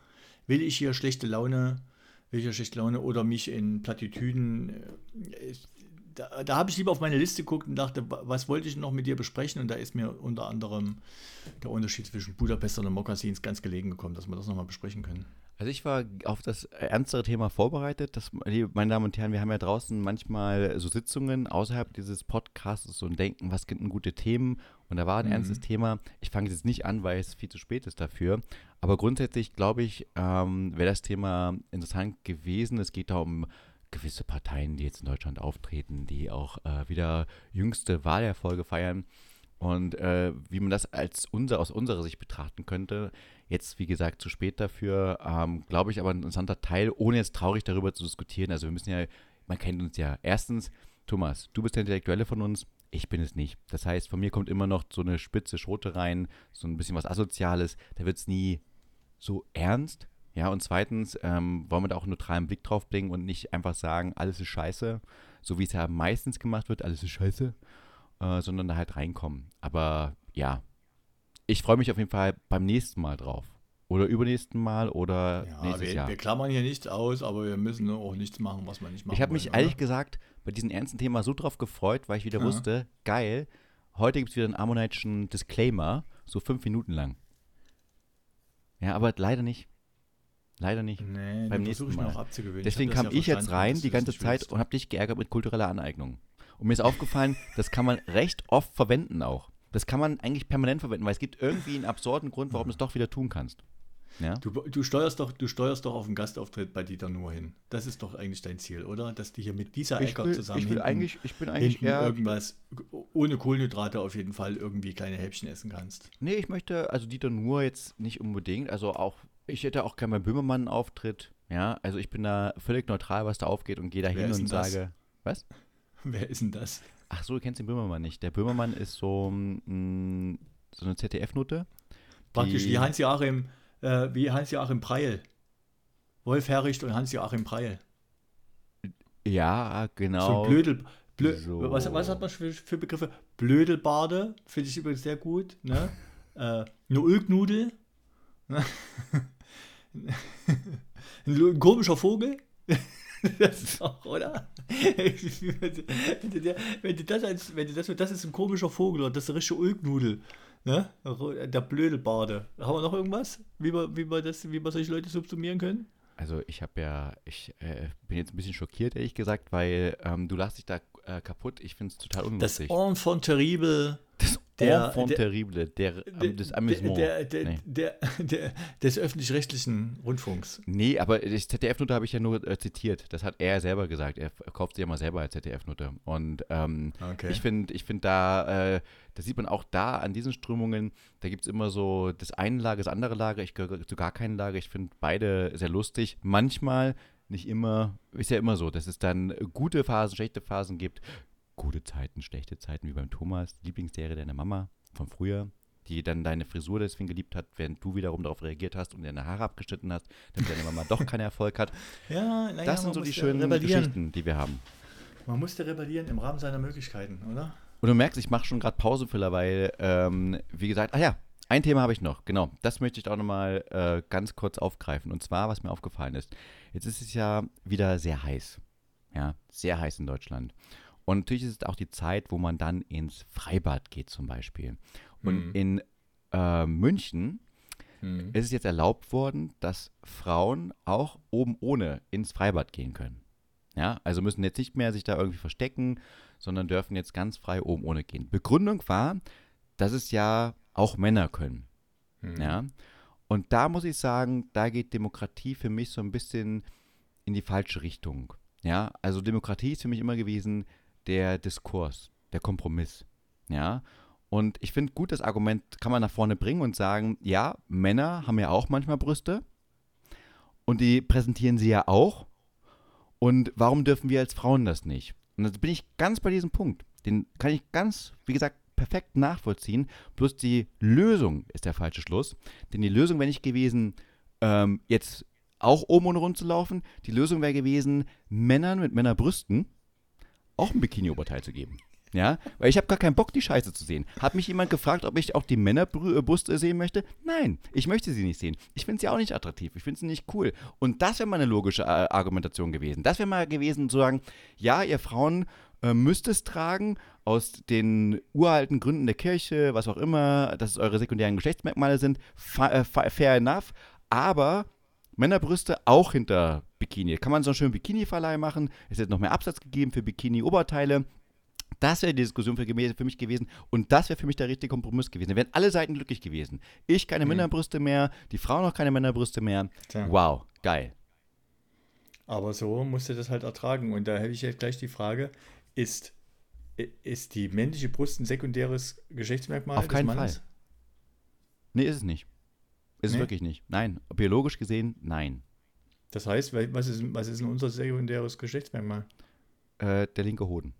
Will ich hier schlechte Laune? Will ich hier schlechte Laune oder mich in Plattitüden? äh, ich- Da, da habe ich lieber auf meine Liste geguckt und dachte, wa- was wollte ich noch mit dir besprechen? Und da ist mir unter anderem der Unterschied zwischen Budapest und Mokassins ganz gelegen gekommen, dass wir das nochmal besprechen können. Also ich war auf das ernstere Thema vorbereitet. Das, meine Damen und Herren, wir haben ja draußen manchmal so Sitzungen außerhalb dieses Podcasts und denken, was sind gute Themen? Und da war ein Mhm. ernstes Thema. Ich fange jetzt nicht an, weil es viel zu spät ist dafür. Aber grundsätzlich glaube ich, ähm, wäre das Thema interessant gewesen. Es geht da um gewisse Parteien, die jetzt in Deutschland auftreten, die auch äh, wieder jüngste Wahlerfolge feiern. Und äh, wie man das als unser, aus unserer Sicht betrachten könnte, jetzt wie gesagt zu spät dafür, ähm, glaube ich aber ein interessanter Teil, ohne jetzt traurig darüber zu diskutieren. Also wir müssen ja, man kennt uns ja. Erstens, Thomas, du bist der Intellektuelle von uns, ich bin es nicht. Das heißt, von mir kommt immer noch so eine spitze Schote rein, so ein bisschen was Asoziales. Da wird es nie so ernst. Ja, und zweitens ähm, wollen wir da auch einen neutralen Blick drauf bringen und nicht einfach sagen, alles ist scheiße, so wie es ja meistens gemacht wird, alles ist scheiße, äh, sondern da halt reinkommen. Aber ja, ich freue mich auf jeden Fall beim nächsten Mal drauf. Oder übernächsten Mal oder Ja, nächstes wir, Jahr. wir klammern hier nichts aus, aber wir müssen auch nichts machen, was wir nicht machen Ich habe mich wollen, ehrlich oder? gesagt bei diesem ernsten Thema so drauf gefreut, weil ich wieder Ja. wusste, geil, heute gibt es wieder einen ammonite'schen Disclaimer, so fünf Minuten lang. Ja, aber leider nicht. Leider nicht. Nee, beim nächsten versuche ich mir Mal. auch abzugewöhnen. Deswegen das kam ja ich jetzt rein die ganze Zeit willst. und habe dich geärgert mit kultureller Aneignung. Und mir ist aufgefallen, das kann man recht oft verwenden auch. Das kann man eigentlich permanent verwenden, weil es gibt irgendwie einen absurden Grund, warum du es doch wieder tun kannst. Ja? Du, du, steuerst doch, du steuerst doch auf einen Gastauftritt bei Dieter nur hin. Das ist doch eigentlich dein Ziel, oder? Dass die hier mit dieser will, zusammen ich will hinten, eigentlich, ich bin eigentlich hinten eher irgendwas ohne Kohlenhydrate auf jeden Fall irgendwie kleine Häppchen essen kannst. Nee, ich möchte, also Dieter Nuhr jetzt nicht unbedingt, also auch, ich hätte auch gerne bei Böhmermann einen Auftritt, ja, also ich bin da völlig neutral, was da aufgeht und gehe da hin und denn das? sage, was? Wer ist denn das? Ach so, du kennst den Böhmermann nicht. Der Böhmermann ist so, mm, so eine ZDF-Note. Praktisch wie Hans-Joachim äh, wie Hans-Joachim Preil. Wolf Herricht und Hans-Joachim Preil. Ja, So genau. ein Blödel. Blö So. was, was hat man für, für Begriffe? Blödelbade, finde ich übrigens sehr gut. Ne? äh, eine Ulknudel. Ne? ein komischer Vogel. das ist auch, oder? wenn, du, der- wenn du das als, wenn du das, das ist ein komischer Vogel oder das ist eine richtige Ulknudel. Ne? Der Blödelbade. Haben wir noch irgendwas, wie wir, wie wir, das, wie wir solche Leute subsumieren können? Also ich habe ja, ich äh, bin jetzt ein bisschen schockiert, ehrlich gesagt, weil ähm, du lachst dich da äh, kaputt. Ich finde es total Das unlustig. Enfant terrible. Das der, Enfant der, terrible, der, der, des Amüsement. der, der, der, der, des öffentlich-rechtlichen Rundfunks. nee, aber das ZDF-Nutte habe ich ja nur äh, zitiert. Das hat er selber gesagt. Er kauft sie ja mal selber als ZDF-Nutte. Und ähm, Okay. ich finde, ich find da, äh, da sieht man auch da an diesen Strömungen, da gibt es immer so das eine Lager, das andere Lager. Ich gehöre zu gar keinen Lager. Ich finde beide sehr lustig. Manchmal, nicht immer, ist ja immer so, dass es dann gute Phasen, schlechte Phasen gibt. Gute Zeiten, schlechte Zeiten, wie beim Thomas, Lieblingsserie deiner Mama von früher, die dann deine Frisur deswegen geliebt hat, während du wiederum darauf reagiert hast und deine Haare abgeschnitten hast, damit deine Mama doch keinen Erfolg hat. ja, naja, Das sind so die schönen rebellieren. Geschichten, die wir haben. Man musste rebellieren im Rahmen seiner Möglichkeiten, oder? Und du merkst, ich mache schon gerade Pausefiller, weil, ähm, wie gesagt, ach ja, ein Thema habe ich noch, genau. Das möchte ich auch nochmal äh, ganz kurz aufgreifen. Und zwar, was mir aufgefallen ist. Jetzt ist es ja wieder sehr heiß. Ja, sehr heiß in Deutschland. Und natürlich ist es auch die Zeit, wo man dann ins Freibad geht zum Beispiel. Und Mhm. in äh, München Hm. ist es jetzt erlaubt worden, dass Frauen auch oben ohne ins Freibad gehen können. Ja, also müssen jetzt nicht mehr sich da irgendwie verstecken, sondern dürfen jetzt ganz frei oben ohne gehen. Begründung war, dass es ja auch Männer können. Hm. Ja. Und da muss ich sagen, da geht Demokratie für mich so ein bisschen in die falsche Richtung. Ja, also Demokratie ist für mich immer gewesen der Diskurs, der Kompromiss. Ja. Und ich finde gut, das Argument kann man nach vorne bringen und sagen, ja, Männer haben ja auch manchmal Brüste und die präsentieren sie ja auch. Und warum dürfen wir als Frauen das nicht? Und da bin ich ganz bei diesem Punkt. Den kann ich ganz, wie gesagt, perfekt nachvollziehen. Bloß die Lösung ist der falsche Schluss. Denn die Lösung wäre nicht gewesen, ähm, jetzt auch oben ohne rund zu laufen. Die Lösung wäre gewesen, Männern mit Männerbrüsten auch ein Bikini-Oberteil zu geben. Ja, weil ich habe gar keinen Bock, die Scheiße zu sehen. Hat mich jemand gefragt, ob ich auch die Männerbrust sehen möchte? Nein, ich möchte sie nicht sehen. Ich finde sie auch nicht attraktiv. Ich finde sie nicht cool. Und das wäre mal eine logische äh, Argumentation gewesen. Das wäre mal gewesen zu sagen, ja, ihr Frauen äh, müsst es tragen, aus den uralten Gründen der Kirche, was auch immer, dass es eure sekundären Geschlechtsmerkmale sind. Fa äh, fa fair enough. Aber Männerbrüste auch hinter Bikini. Kann man so einen schönen Bikini-Verleih machen. Es wird noch mehr Absatz gegeben für Bikini-Oberteile. Das wäre die Diskussion für, für mich gewesen und das wäre für mich der richtige Kompromiss gewesen. Da wären alle Seiten glücklich gewesen. Ich keine Mhm. Männerbrüste mehr, die Frauen auch keine Männerbrüste mehr. Tja. Wow, geil. Aber so musst du das halt ertragen. Und da hätte ich jetzt gleich die Frage, ist, ist die männliche Brust ein sekundäres Geschlechtsmerkmal Auf des keinen Mannes? Fall. Nee, ist es nicht. Ist es Nee? wirklich nicht. Nein. Biologisch gesehen, nein. Das heißt, was ist, was ist denn unser sekundäres Geschlechtsmerkmal? Äh, der linke Hoden.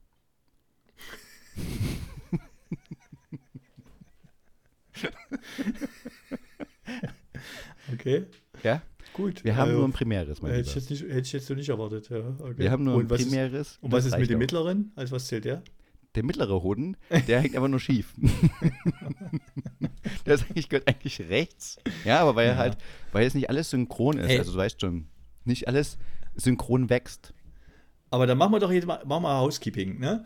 Okay, Ja? gut. Wir haben Äh, nur ein primäres, mein hätte, ich jetzt nicht, hätte ich jetzt so nicht erwartet. Ja, okay. Wir haben nur und ein was ist, primäres. und was ist mit dem auch. mittleren? Also was zählt der? Der mittlere Hoden, der hängt aber nur schief. der ist eigentlich, gehört eigentlich rechts. Ja, aber weil er Ja. halt, weil jetzt nicht alles synchron ist. Ey. Also du weißt schon, nicht alles synchron wächst. Aber dann machen wir doch jetzt mal, machen wir Housekeeping, ne?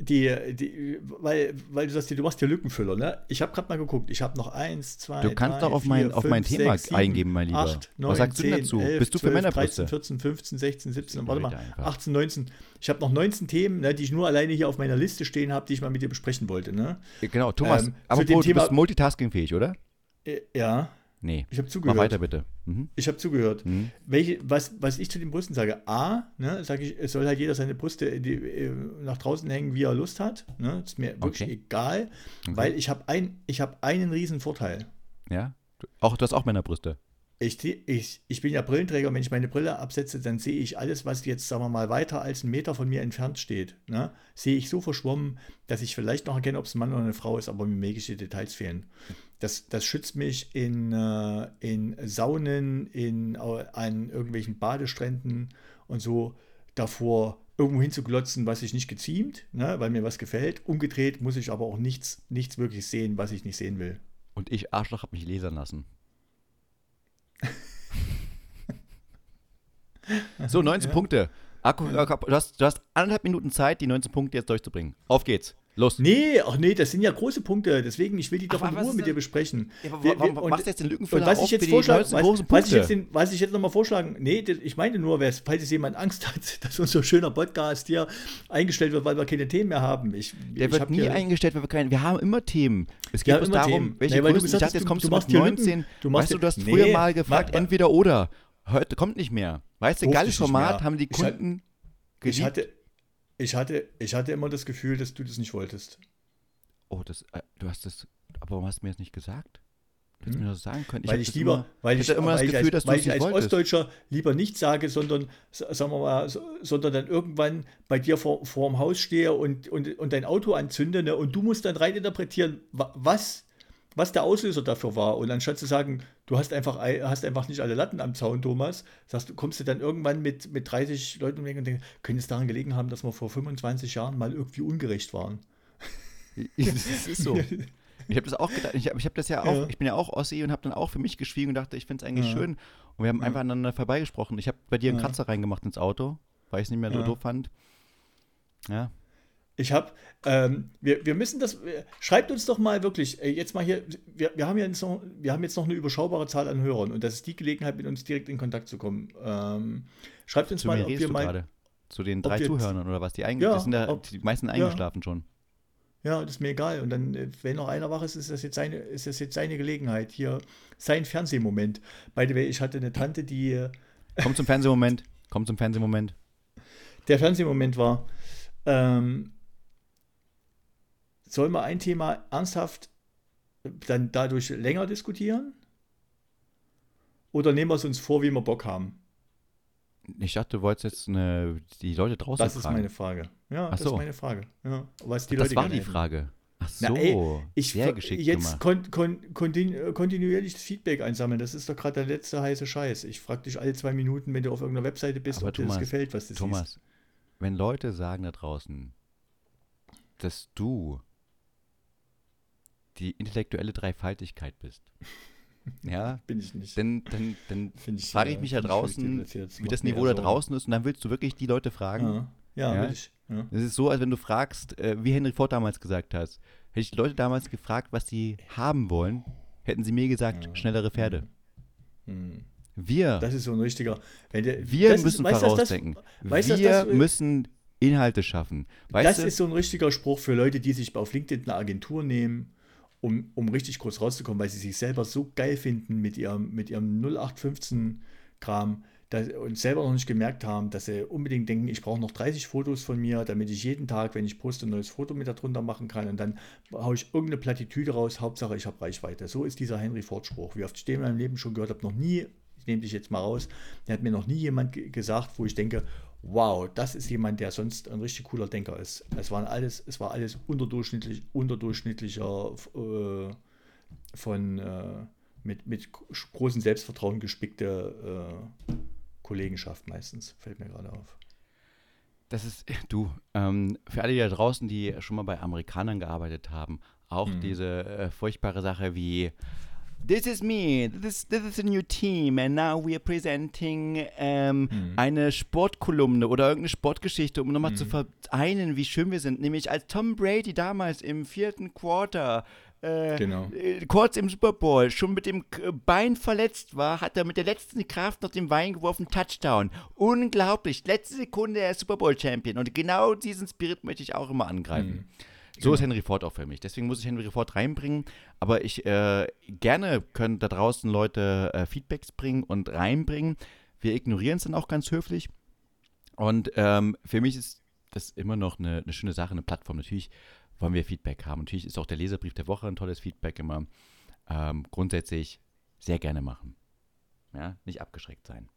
Die, die, weil, weil du sagst, du machst dir Lückenfüller, ne? Ich habe gerade mal geguckt, ich habe noch eins, zwei, Du kannst drei, doch auf vier, mein- auf mein fünf, Thema sechs, sieben, eingeben, mein Lieber. acht, Was neun, sagst du denn zehn, dazu? elf, Bist du für 12, Männerbrüste? 13, 14, 15, 16, 17, warte mal, Leute einfach. 18, 19. Ich habe noch 19 Themen, ne, die ich nur alleine hier auf meiner Liste stehen habe, die ich mal mit dir besprechen wollte, ne? Genau, Thomas, Ähm, aber du Thema- bist multitaskingfähig, oder? Äh, Ja, Nee. ich habe Mach zugehört. weiter bitte. Mhm. Ich habe zugehört. Mhm. Welche, was, was ich zu den Brüsten sage, A, ne, sage ich, es soll halt jeder seine Brüste die, äh, nach draußen hängen, wie er Lust hat. Ne? ist mir wirklich Okay. egal, Okay. weil ich habe ein, ich hab einen riesen Vorteil. Ja? Auch, du hast auch Männerbrüste. Ich, ich, ich bin ja Brillenträger, wenn ich meine Brille absetze, dann sehe ich alles, was jetzt, sagen wir mal, weiter als einen Meter von mir entfernt steht. Ne? Sehe ich so verschwommen, dass ich vielleicht noch erkenne, ob es ein Mann oder eine Frau ist, aber mir magische Details fehlen. Das, das schützt mich in, äh, in Saunen, in, äh, an irgendwelchen Badestränden und so davor, irgendwo hinzuglotzen, was sich nicht geziemt, ne? weil mir was gefällt. Umgedreht muss ich aber auch nichts, nichts wirklich sehen, was ich nicht sehen will. Und ich, Arschloch, hab mich lasern lassen. so, 19 Ja. Punkte. Akku, Akku, du, hast, du hast anderthalb Minuten Zeit, die 19 Punkte jetzt durchzubringen. Auf geht's. Los. Nee, ach nee, das sind ja große Punkte. Deswegen, ich will die doch Aber in Ruhe mit dir besprechen. Ja, aber Wir- wir- und- machst du jetzt den Und Lückenfüller was auf ich jetzt für die vorschlage, was, was, ich jetzt den, was ich jetzt nochmal vorschlagen, nee, das, ich meine nur, falls jetzt jemand Angst hat, dass unser schöner Podcast hier eingestellt wird, weil wir keine Themen mehr haben. Ich, Der ich wird hab nie hier- eingestellt, weil wir keine. Wir haben immer Themen. Es geht bloß immer darum, Themen. welche Nee, weil du Größen. Ich gesagt jetzt du- kommst du du, machst mit hier Lücken. 19. Du machst weißt du, du hast früher Nee, mal gefragt, entweder oder. Heute kommt nicht mehr. Weißt du, geiles Format, haben die hat- Kunden ich hatte, ich, hatte, ich hatte immer das Gefühl, dass du das nicht wolltest. Oh, das, äh, du hast das, aber warum hast du mir das nicht gesagt? Du hättest Hm? mir das sagen können. weil hab ich lieber, immer, weil ich ich, immer das weil ich Gefühl, als, dass du weil ich als wolltest. Ostdeutscher lieber nichts sage, sondern, sagen wir mal, so- sondern dann irgendwann bei dir vor, vor dem Haus stehe und, und, und dein Auto anzünde ne, und du musst dann rein interpretieren, wa- was, was der Auslöser dafür war. Und anstatt zu sagen, du hast einfach, ei- hast einfach nicht alle Latten am Zaun, Thomas, sagst du, kommst du dann irgendwann mit, mit 30 Leuten und denkst, könnte es daran gelegen haben, dass wir vor 25 Jahren mal irgendwie ungerecht waren. Es ist so. Ich habe das auch gedacht. Ich habe hab das ja auch. Ja. Ich bin ja auch Ossi und habe dann auch für mich geschwiegen und dachte, ich finde es eigentlich Ja. schön. Und wir haben einfach aneinander vorbeigesprochen. Ich habe bei dir einen Ja. Kratzer reingemacht ins Auto, weil ich es nicht mehr so Ja. doof fand. Ja. Ich habe, ähm, wir, wir müssen das, schreibt uns doch mal wirklich, äh, jetzt mal hier, wir, wir, haben ja jetzt noch, wir haben jetzt noch eine überschaubare Zahl an Hörern und das ist die Gelegenheit, mit uns direkt in Kontakt zu kommen. Ähm, schreibt uns Zu mal, ob wir mal, gerade. Zu den drei Zuhörern oder was? Die, einge Ja, sind da, ob- die meisten eingeschlafen schon. ja, das ist mir egal. Und dann, äh, wenn noch einer wach ist, ist das jetzt seine, ist das jetzt seine Gelegenheit, hier sein Fernsehmoment. By the way, ich hatte eine Tante, die, äh, Komm zum Fernsehmoment. Komm zum Fernsehmoment. der Fernsehmoment war, ähm, soll man ein Thema ernsthaft dann dadurch länger diskutieren? Oder nehmen wir es uns vor, wie wir Bock haben? Ich dachte, du wolltest jetzt eine, die Leute draußen Das ist fragen. meine Frage. Ja, Ach das so. ist meine Frage. Ja, was die das Leute war die hätten. Frage. Ach so, Na, ey, Ich sehr geschickt jetzt kon kon kontinu kontinuierlich das Feedback einsammeln. Das ist doch gerade der letzte heiße Scheiß. Ich frage dich alle zwei Minuten, wenn du auf irgendeiner Webseite bist, Aber ob dir das Thomas, gefällt, was du siehst. Thomas, wenn Leute sagen da draußen, dass du die intellektuelle Dreifaltigkeit bist, ja, Bin ich nicht. dann, dann, dann ich, frage ich äh, mich ja ich draußen, deplatziert. wie das Niveau da draußen ist und dann willst du wirklich die Leute fragen. Ja, ja, Ja. will ich. Ja. Es ist so, als wenn du fragst, äh, wie Henry Ford damals gesagt hat. Hätte ich die Leute damals gefragt, was sie haben wollen, hätten sie mir gesagt, Ja. schnellere Pferde. Hm. Wir, Das ist so ein richtiger. Der, wir das ist- müssen das- vorausdenken. du, dass wir das- müssen Inhalte schaffen. Weißt das du? ist so ein richtiger Spruch für Leute, die sich auf LinkedIn eine Agentur nehmen, um, um richtig groß rauszukommen, weil sie sich selber so geil finden mit ihrem, mit ihrem 0815-Kram dass, und selber noch nicht gemerkt haben, dass sie unbedingt denken, ich brauche noch 30 Fotos von mir, damit ich jeden Tag, wenn ich poste, ein neues Foto mit darunter machen kann und dann haue ich irgendeine Plattitüde raus, Hauptsache ich habe Reichweite. So ist dieser Henry Ford-Spruch. Wie oft ich den in meinem Leben schon gehört habe, noch nie, ich nehme dich jetzt mal raus, der hat mir noch nie jemand ge- gesagt, wo ich denke, wow, das ist jemand, der sonst ein richtig cooler Denker ist. Es waren alles, es war alles unterdurchschnittlich, unterdurchschnittlicher äh, von äh, mit, mit großem Selbstvertrauen gespickte äh, Kollegenschaft meistens, fällt mir gerade auf. Das ist, du, ähm, für alle die da draußen, die schon mal bei Amerikanern gearbeitet haben, auch Mhm. diese äh, furchtbare Sache wie This is me, this, this is a new team and now we are presenting ähm, Mhm. eine Sportkolumne oder irgendeine Sportgeschichte, um nochmal zu Mhm. vereinen, wie schön wir sind. Nämlich als Tom Brady damals im vierten Quarter äh, Genau. äh, kurz im Super Bowl schon mit dem K- Bein verletzt war, hat er mit der letzten Kraft noch den Bein geworfen, Touchdown. Unglaublich. Letzte Sekunde er ist Super Bowl Champion. Und genau diesen Spirit möchte ich auch immer angreifen. Mhm. So ist Henry Ford auch für mich. Deswegen muss ich Henry Ford reinbringen. Aber ich äh, gerne können da draußen Leute äh, Feedbacks bringen und reinbringen. Wir ignorieren es dann auch ganz höflich. Und ähm, für mich ist das immer noch eine, eine schöne Sache, eine Plattform. Natürlich wollen wir Feedback haben. Natürlich ist auch der Leserbrief der Woche ein tolles Feedback immer. Ähm, grundsätzlich sehr gerne machen. Ja, nicht abgeschreckt sein.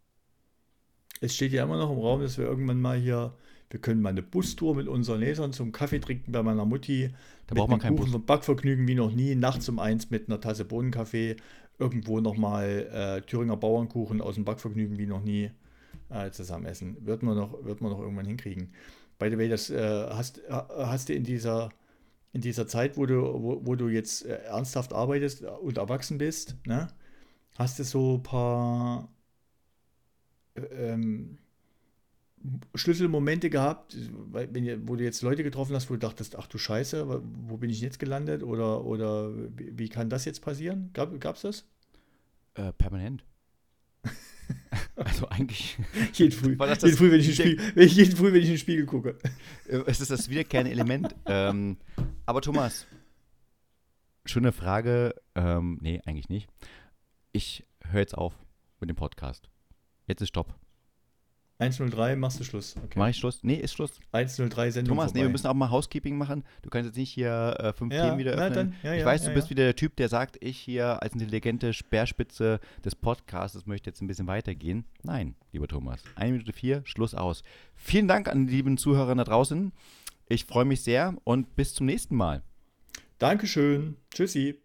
Es steht ja immer noch im Raum, dass wir irgendwann mal hier, wir können mal eine Bustour mit unseren Lesern zum Kaffee trinken bei meiner Mutti. Da braucht man keinen Kuchen Bus. vom Backvergnügen wie noch nie, nachts um eins mit einer Tasse Bohnenkaffee, irgendwo nochmal äh, Thüringer Bauernkuchen aus dem Backvergnügen wie noch nie äh, zusammen essen. Wird man, noch, wird man noch irgendwann hinkriegen. By the way, das äh, hast, äh, hast du in dieser, in dieser Zeit, wo du, wo, wo du jetzt äh, ernsthaft arbeitest und erwachsen bist, ne? hast du so ein paar, äh, ähm, Schlüsselmomente gehabt, wenn ihr, wo du jetzt Leute getroffen hast, wo du dachtest, ach du Scheiße, wo bin ich jetzt gelandet? Oder, oder wie, kann das jetzt passieren? Gab es das? Äh, permanent. also eigentlich. jeden, früh, das jeden, früh, wenn ich Spiegel, jeden früh, wenn ich in den Spiegel gucke. Äh, es ist das wiederkehrende Element. ähm, aber Thomas, schöne Frage. Ähm, nee, eigentlich nicht. Ich höre jetzt auf mit dem Podcast. Jetzt ist Stopp. 103 machst du Schluss. Okay. Mach ich Schluss? Nee, ist Schluss. 103 Sendung. Thomas, vorbei. nee, wir müssen auch mal Housekeeping machen. Du kannst jetzt nicht hier äh, fünf ja, Themen wieder öffnen. Dann, ja, ich ja, weiß, du bist wieder der Typ, der sagt, ich hier als intelligente Speerspitze des Podcasts möchte jetzt ein bisschen weitergehen. Nein, lieber Thomas. 1 Minute 4, Schluss aus. Vielen Dank an die lieben Zuhörer da draußen. Ich freue mich sehr und bis zum nächsten Mal. Dankeschön. Tschüssi.